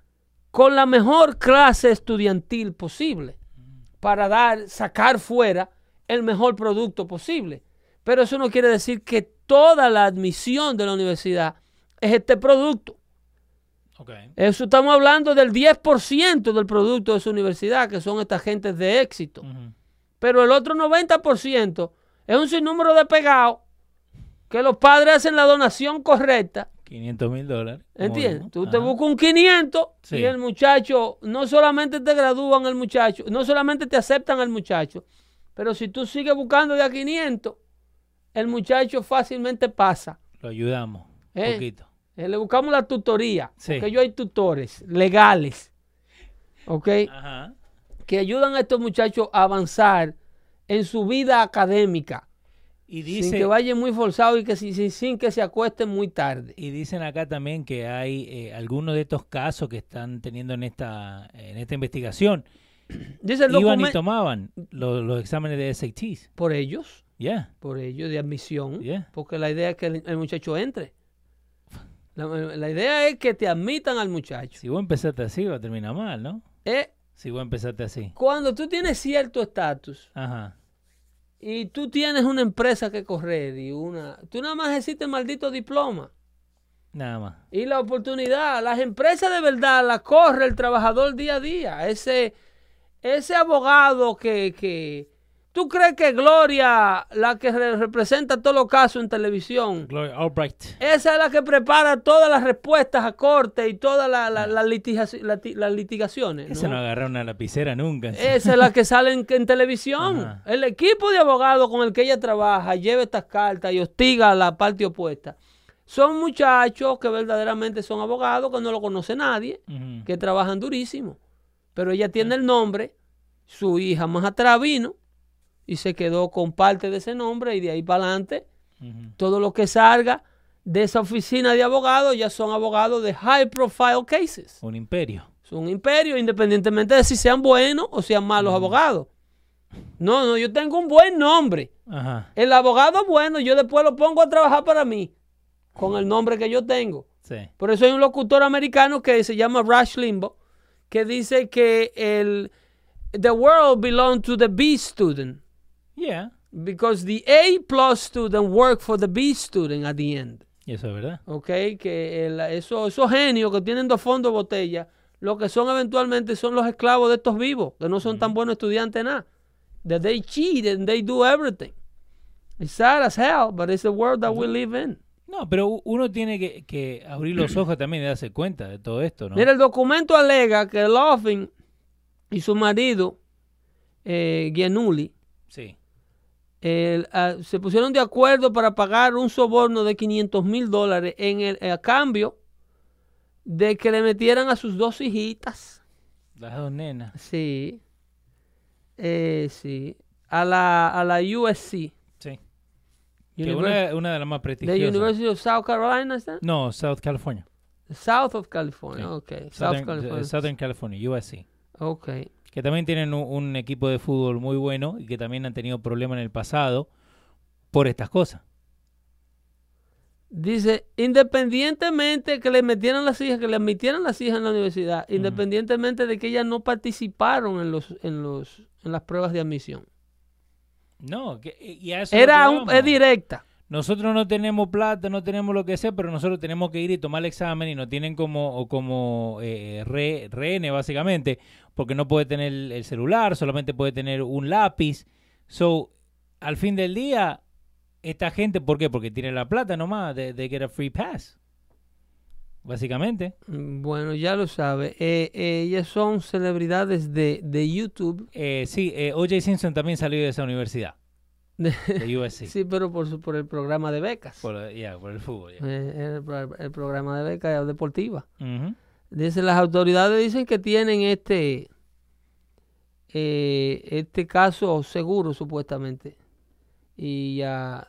con la mejor clase estudiantil posible para dar, sacar fuera el mejor producto posible. Pero eso no quiere decir que toda la admisión de la universidad es este producto. Ok. Eso estamos hablando del 10% del producto de su universidad, que son estas gentes de éxito. Pero el otro 90% es un sinnúmero de pegados que los padres hacen la donación correcta. 500 mil dólares. ¿Entiendes? Tú te buscas un 500 Sí. y el muchacho, no solamente te gradúan el muchacho, no solamente te aceptan al muchacho, pero si tú sigues buscando de a 500, el muchacho fácilmente pasa. Lo ayudamos. Un Eh. poquito. Eh, le buscamos la tutoría, Sí. porque ellos hay tutores legales, ¿ok? Ajá. Que ayudan a estos muchachos a avanzar en su vida académica, Y sin dice, que vayan muy forzados y que sin, sin- sin que se acuesten muy tarde. y dicen acá también que hay eh, algunos de estos casos que están teniendo en esta, en esta investigación. Dice el Iban y tomaban los, los exámenes de SATs. por ellos, Por ellos de admisión, Yeah. porque la idea es que el, el muchacho entre. La, la idea es que te admitan al muchacho. Si vos empezaste así, va a terminar mal, ¿no? Eh, Si vos empezaste así. cuando tú tienes cierto estatus y tú tienes una empresa que correr y una, tú nada más necesitas maldito diploma. Nada más. Y la oportunidad, las empresas de verdad la corre el trabajador día a día. Ese, ese abogado que, que... ¿Tú crees que Gloria, la que re- representa todos los casos en televisión, Gloria Albright. esa es la que prepara todas las respuestas a corte y todas la- la- las litigaciones? Ese ¿no? no agarra una lapicera nunca. Esa es la que sale en, en televisión. Ajá. El equipo de abogados con el que ella trabaja lleva estas cartas y hostiga a la parte opuesta. Son muchachos que verdaderamente son abogados, que no lo conoce nadie, que trabajan durísimo. Pero ella tiene el nombre, su hija más atrás vino y se quedó con parte de ese nombre y de ahí para adelante todo lo que salga de esa oficina de abogados ya son abogados de high profile cases. Un imperio. Es un imperio, independientemente de si sean buenos o sean malos abogados. No, no, yo tengo un buen nombre. Ajá. El abogado bueno, yo después lo pongo a trabajar para mí, con el nombre que yo tengo. Sí. Por eso hay un locutor americano que se llama Rush Limbo, que dice que el the world belongs to the B student, Yeah. because the A plus student work for the B student at the end. Eso es verdad. ¿ok? Que el- eso- esos genios que tienen dos fondos de botella, lo que son eventualmente son los esclavos de estos vivos, que no son tan buenos estudiantes nada. That they cheat and they do everything. It's sad as hell, but it's the world that we live in. No, pero uno tiene que, que abrir los <clears throat> ojos también y darse cuenta de todo esto, ¿no? Mira, el documento alega que Loffin y su marido, eh, Gianulli, Sí. El, ah, se pusieron de acuerdo para pagar un soborno de 500 mil dólares en el, a cambio de que le metieran a sus dos hijitas. Las dos nenas. Sí. Eh, sí. A la, a la USC. Sí. Que una, una de las más the prestigiosas. University of South Carolina, ¿is that? No, South California. South of California, Sí. ok. South Southern, California. eh, Southern California, USC. Ok. Que también tienen un, un equipo de fútbol muy bueno y que también han tenido problemas en el pasado por estas cosas. Dice, independientemente que le metieran las hijas, que le admitieran las hijas en la universidad, independientemente de que ellas no participaron en los, en los, en las pruebas de admisión. No, que, y a eso Era un, es directa. Nosotros no tenemos plata, no tenemos lo que sea, pero nosotros tenemos que ir y tomar el examen y nos tienen como, como eh, re- rehene, básicamente, porque no puede tener el celular, solamente puede tener un lápiz. So, al fin del día, esta gente, ¿por qué? Porque tiene la plata nomás, de, de get a free pass. básicamente. Bueno, ya lo sabe. Eh, eh, ellas son celebridades de, de YouTube. Eh, sí, eh, O.J. Simpson también salió de esa universidad, de <laughs> USC. Sí, pero por, su- por el programa de becas. Por, ya, por el fútbol. Eh, el, pro- el programa de becas deportiva. Dice, las autoridades dicen que tienen este eh, este caso seguro supuestamente. Y a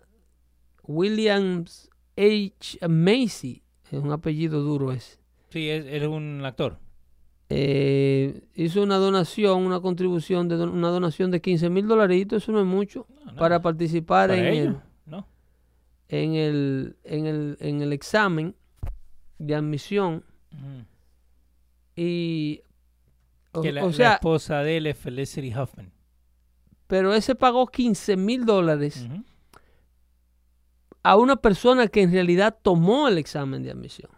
Williams H. Macy, es un apellido duro ese, Sí, es, es un actor. Eh, hizo una donación, una contribución, de don- una donación de 15 mil dolaritos, eso no es mucho, No, no, para participar para en el, ¿no? en, el, en, el, en el examen de admisión. Ujú. Y, o, Que la, o la sea, esposa de él es Felicity Huffman. pero ese pagó 15 mil dólares a una persona que en realidad tomó el examen de admisión.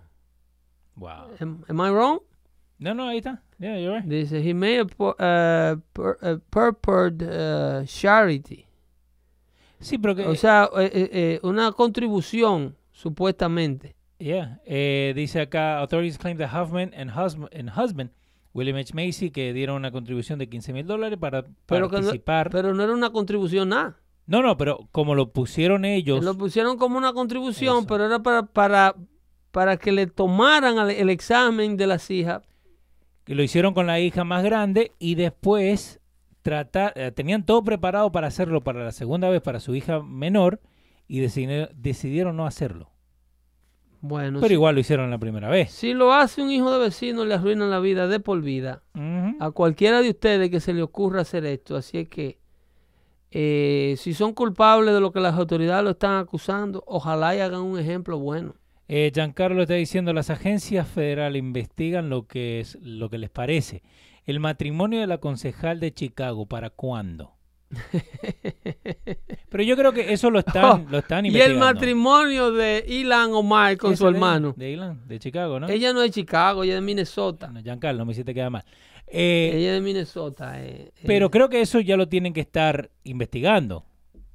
Wow. Am, am I wrong? No, no, ahí está. Yeah, you're right. Dice, he made a, pu- uh, a uh, charity. Sí, pero que... O sea, eh, eh, eh, una contribución, supuestamente. Yeah. Eh, dice acá, authorities claim that Huffman and, husband, and husband, William H. Macy, que dieron una contribución de 15 mil dólares para Pero, que no, participar. pero no era una contribución nada. no, no, pero como lo pusieron ellos, Lo pusieron como una contribución, Eso. pero era para, para, para que le tomaran el examen de las hijas. Que lo hicieron con la hija más grande y después tratar, eh, tenían todo preparado para hacerlo para la segunda vez para su hija menor y decidi- decidieron no hacerlo. Bueno, Pero si, igual lo hicieron la primera vez. si lo hace un hijo de vecino, le arruinan la vida de por vida. A cualquiera de ustedes que se le ocurra hacer esto. Así es que eh, si son culpables de lo que las autoridades lo están acusando, ojalá y hagan un ejemplo bueno. Eh, Giancarlo está diciendo, las agencias federales investigan lo que, es, lo que les parece. El matrimonio de la concejal de Chicago, ¿para cuándo? <laughs> Pero yo creo que eso lo están, lo están y el investigando. matrimonio de Ilan Omar con su de- hermano. De Ilan, de Chicago, ¿no? Ella no es de Chicago, ella es de Minnesota. Bueno, Giancarlo, me hiciste quedar mal. Eh, Ella es de Minnesota. eh, eh. Pero creo que eso ya lo tienen que estar investigando.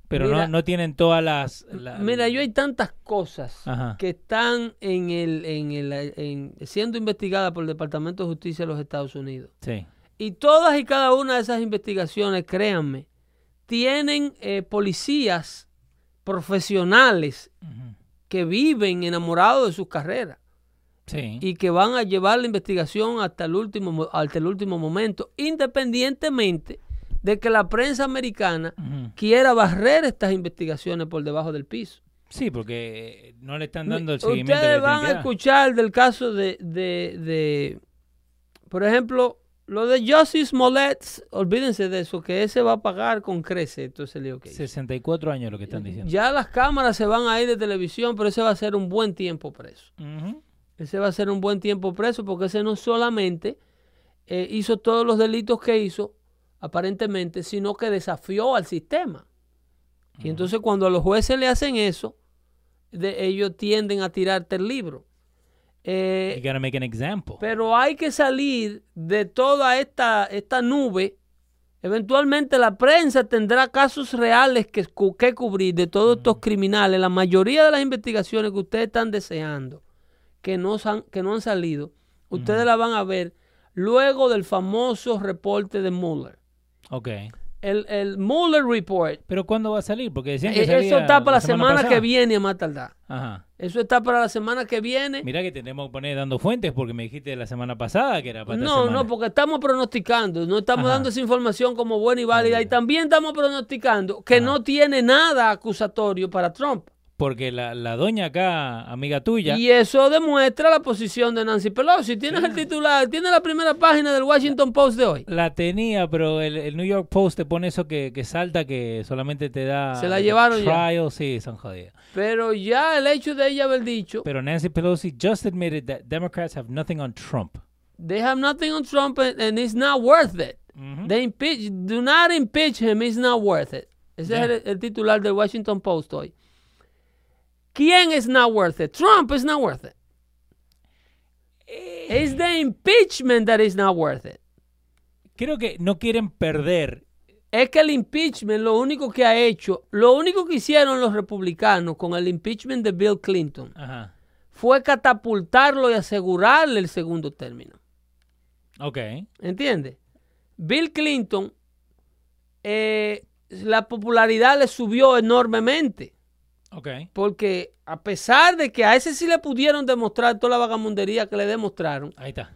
Pero Mira- no, no tienen todas las... la- Mira, yo hay tantas cosas Ajá. que están en el, en el, en- siendo investigadas por el Departamento de Justicia de los Estados Unidos. Sí. Y todas y cada una de esas investigaciones, créanme, tienen eh, policías profesionales que viven enamorados de sus carreras Sí. y que van a llevar la investigación hasta el último, mo- hasta el último momento, independientemente de que la prensa americana quiera barrer estas investigaciones por debajo del piso. Sí, porque no le están dando el seguimiento Ustedes le van a escuchar del caso de, de, de, por ejemplo, lo de Justice Smollett, olvídense de eso, que ese va a pagar con crece, entonces que hizo. 64 años lo que están diciendo. Ya las cámaras se van a ir de televisión, pero ese va a ser un buen tiempo preso. Ese va a ser un buen tiempo preso porque ese no solamente eh, hizo todos los delitos que hizo, aparentemente, sino que desafió al sistema. Y entonces cuando a los jueces le hacen eso, de, ellos tienden a tirarte el libro. Eh, You gotta make an example. pero hay que salir de toda esta, esta nube. Eventualmente la prensa tendrá casos reales que, que cubrir de todos estos criminales. La mayoría de las investigaciones que ustedes están deseando, que no, han, que no han salido, ustedes la van a ver luego del famoso reporte de Mueller. Ok. El, el Mueller Report. Pero ¿cuándo va a salir? Porque decían que salía Eso está para la semana, que viene a más tardar. Ajá. Eso está para la semana que viene. Mira que tenemos que poner dando fuentes porque me dijiste la semana pasada que era para No, no, porque estamos pronosticando, no estamos Ajá. dando esa información como buena y válida y también estamos pronosticando que no tiene nada acusatorio para Trump. Porque la, la doña acá, amiga tuya, Y eso demuestra la posición de Nancy Pelosi. Tienes el titular, tienes la primera página del Washington Post de hoy. la tenía, pero el, el New York Post te pone eso que, que salta, que solamente te da... Se la llevaron ya. trial, sí, son jodidas. Pero ya el hecho de ella haber dicho, Pero Nancy Pelosi just admitted that Democrats have nothing on Trump. they have nothing on Trump and, and it's not worth it. Ujú. They impeach, do not impeach him, it's not worth it. Ese Yeah. es el, el titular del Washington Post hoy. ¿Quién es not worth it? Trump is not worth it. It's the impeachment that is not worth it. Creo que no quieren perder. Es que el impeachment lo único que ha hecho, lo único que hicieron los republicanos con el impeachment de Bill Clinton Ajá. fue catapultarlo y asegurarle el segundo término. Ok. ¿Entiendes? Bill Clinton, eh, la popularidad le subió enormemente. Ok. Porque a pesar de que a ese sí le pudieron demostrar toda la vagamundería que le demostraron, Ahí está.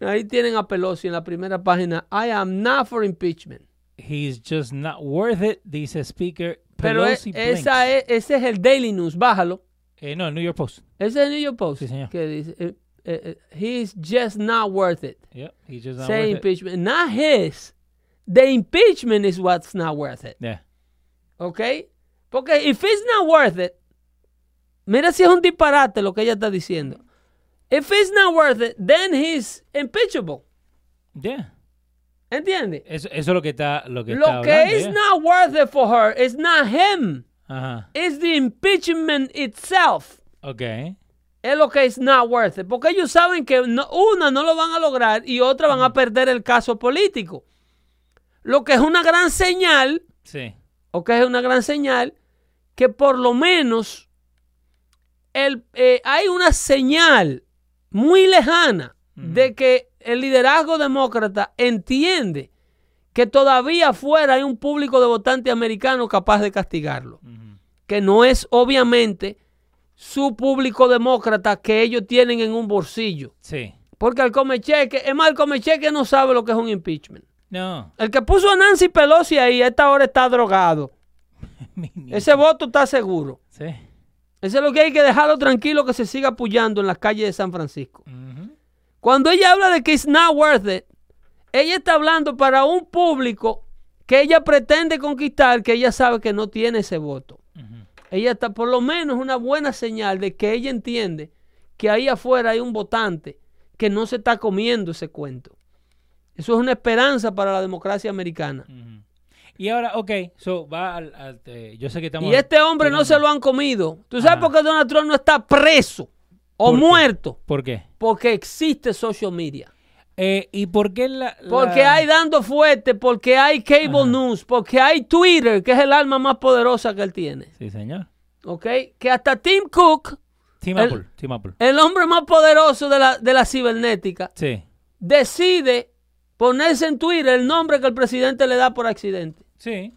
ahí tienen a Pelosi en la primera página, I am not for impeachment. He's just not worth it, dice Speaker Pero Pelosi es- esa es- ese es el Daily News, bájalo. Eh, no, el New York Post. Ese es el New York Post. Sí, señor. Que dice, eh, eh, he's just not worth it. Yep, he's just not Say worth it. impeachment. Not his. The impeachment is what's not worth it. Yeah. ¿Ok? Porque if it's not worth it, mira si es un disparate lo que ella está diciendo. If it's not worth it, then he's impeachable. Yeah. ¿Entiendes? Eso, eso es lo que está, lo que está Lo que hablando, is yeah. not worth it for her is not him. Ajá. It's the impeachment itself. Ok. Es lo que es not worth it. Porque ellos saben que no- una no lo van a lograr y otra van a perder el caso político. Lo que es una gran señal, Sí. o que es una gran señal, que por lo menos el, eh, hay una señal muy lejana de que el liderazgo demócrata entiende que todavía afuera hay un público de votantes americanos capaz de castigarlo. Que no es obviamente su público demócrata que ellos tienen en un bolsillo. Sí. Porque el comecheque, es más, el comecheque no sabe lo que es un impeachment. No. El que puso a Nancy Pelosi ahí a esta hora está drogado. <laughs> Ese voto está seguro. Sí. Eso es lo que hay que dejarlo tranquilo que se siga apoyando en las calles de San Francisco. Cuando ella habla de que it's not worth it, ella está hablando para un público que ella pretende conquistar, que ella sabe que no tiene ese voto. Ella está, por lo menos, una buena señal de que ella entiende que ahí afuera hay un votante que no se está comiendo ese cuento. Eso es una esperanza para la democracia americana. Y ahora, ok, so va al, al- eh, yo sé que estamos... Y este hombre no se lo han comido. ¿Tú sabes Ajá. por qué Donald Trump no está preso o ¿Por qué? muerto? ¿Por qué? Porque existe social media. Eh, ¿Y por qué la...? la- Porque hay dando fuerte, porque hay cable Ajá. news, porque hay Twitter, que es el arma más poderosa que él tiene. Sí, señor. ¿Ok? Que hasta Tim Cook, Team El- Apple, Team Apple. el hombre más poderoso de la, de la cibernética, Sí, decide ponerse en Twitter el nombre que el presidente le da por accidente. Sí.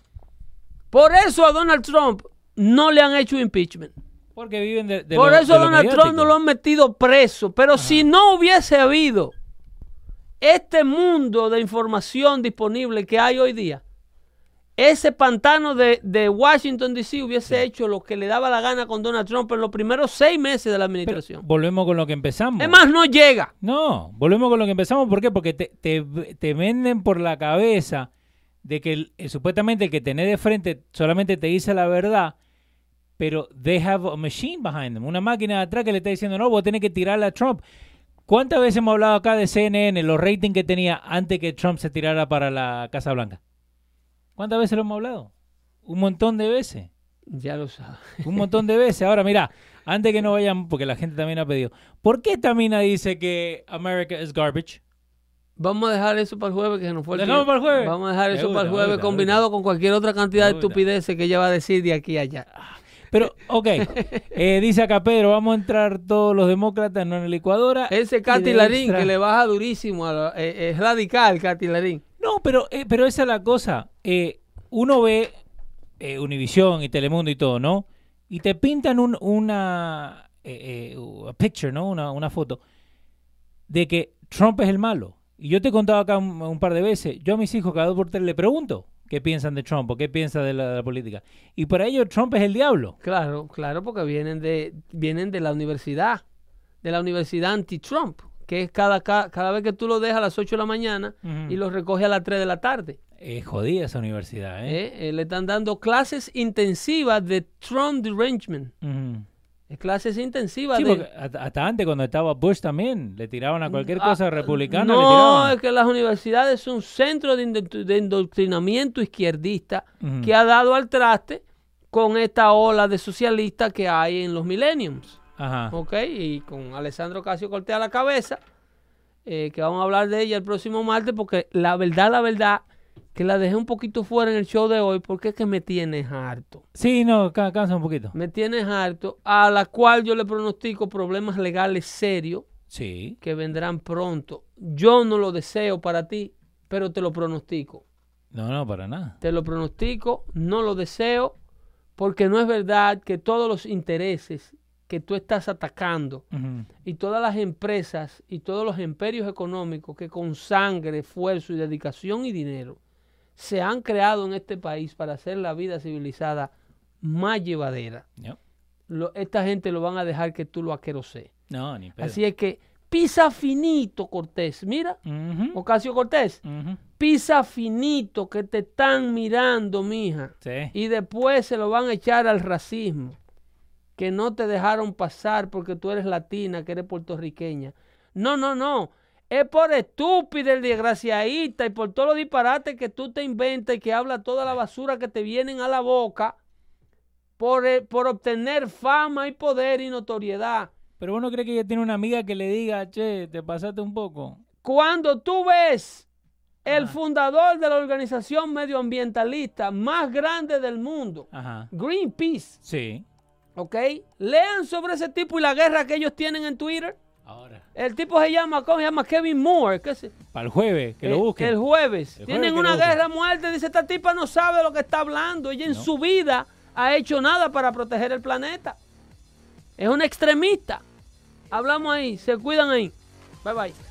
Por eso a Donald Trump no le han hecho impeachment. Porque viven de, de Por lo- eso de Donald Trump no lo han metido preso. Pero si no hubiese habido este mundo de información disponible que hay hoy día, ese pantano de, de Washington, D.C. hubiese hecho lo que le daba la gana con Donald Trump en los primeros seis meses de la Pero administración. volvemos con lo que empezamos. es más, no llega. No, volvemos con lo que empezamos. ¿Por qué? Porque te, te, te venden por la cabeza de que el- eh, supuestamente el que tenés de frente solamente te dice la verdad, pero they have a machine behind them, una máquina de atrás que le está diciendo, no, vos tenés que tirarle a Trump. ¿Cuántas veces hemos hablado acá de CNN, los ratings que tenía antes que Trump se tirara para la Casa Blanca? ¿Cuántas veces lo hemos hablado? Un montón de veces. Ya lo sabes. Un montón de veces. Ahora, mira, antes que no vayan, porque la gente también ha pedido, ¿por qué esta mina dice que America is garbage? Vamos a dejar eso para el jueves, que se nos fue el ¿Dejamos tiempo. para el jueves? Vamos a dejar eso para el jueves, gusta, combinado con cualquier otra cantidad de estupideces que ella va a decir de aquí a allá. Pero, ok, <laughs> eh, dice acá Pedro, vamos a entrar todos los demócratas no en la licuadora. Ese y Katy de Larín extra- que le baja durísimo, a la- eh, es radical Katy Larín. No, pero, eh, pero esa es la cosa. Eh, uno ve eh, Univisión y Telemundo y todo, ¿no? Y te pintan un, una eh, eh, a picture, ¿no? Una, una foto de que Trump es el malo. Y yo te he contado acá un, un par de veces, yo a mis hijos cada dos por tres le pregunto qué piensan de Trump o qué piensan de la, de la política. Y para ellos Trump es el diablo. Claro, claro, porque vienen de, vienen de la universidad, de la universidad anti-Trump, que es cada, cada, cada vez que tú lo dejas a las 8 de la mañana y lo recoge a las 3 de la tarde. Es jodida esa universidad, ¿eh? ¿eh? Eh, le están dando clases intensivas de Trump derangement. Ujú. Eh, Clases intensivas Sí, de... porque hasta, antes cuando estaba Bush también le tiraban a cualquier Ah, cosa republicana. le No, tiraban. es que las universidades son un centro de, de indoctrinamiento izquierdista que ha dado al traste con esta ola de socialistas que hay en los millenniums. Ajá. ¿Ok? Y con Alessandro Casio Cortés a la cabeza, eh, que vamos a hablar de ella el próximo martes, porque la verdad, la verdad, que la dejé un poquito fuera en el show de hoy porque es que me tienes harto. Sí, no, ca- cansa un poquito. Me tienes harto, a la cual yo le pronostico problemas legales serios Sí. que vendrán pronto. Yo no lo deseo para ti, pero te lo pronostico. No, no, para nada. Te lo pronostico, no lo deseo, porque no es verdad que todos los intereses que tú estás atacando y todas las empresas y todos los imperios económicos que con sangre, esfuerzo y dedicación y dinero se han creado en este país para hacer la vida civilizada más llevadera. Lo- esta gente lo van a dejar que tú lo aqueroses. no ni pedo. Así es que pisa finito, Cortés. Mira, Ocasio Cortés, pisa finito que te están mirando, mija. Sí. Y después se lo van a echar al racismo. Que no te dejaron pasar porque tú eres latina, que eres puertorriqueña. No, no, no. Es por estúpida, el desgraciadita y por todos los disparates que tú te inventas y que habla toda la basura que te vienen a la boca por, eh, por obtener fama y poder y notoriedad. Pero vos no crees que ella tiene una amiga que le diga, che, te pasaste un poco. Cuando tú ves el fundador de la organización medioambientalista más grande del mundo, Ajá. Greenpeace, Sí. ¿ok? Lean sobre ese tipo y la guerra que ellos tienen en Twitter. Ahora. El tipo se llama, ¿cómo se llama? Kevin Moore. ¿qué se- Para el jueves, que eh, lo busquen. El jueves. El Tienen jueves una guerra a muerte. Dice, esta tipa no sabe de lo que está hablando. Ella en su vida ha hecho nada para proteger el planeta. Es una extremista. Hablamos ahí. Se cuidan ahí. Bye bye.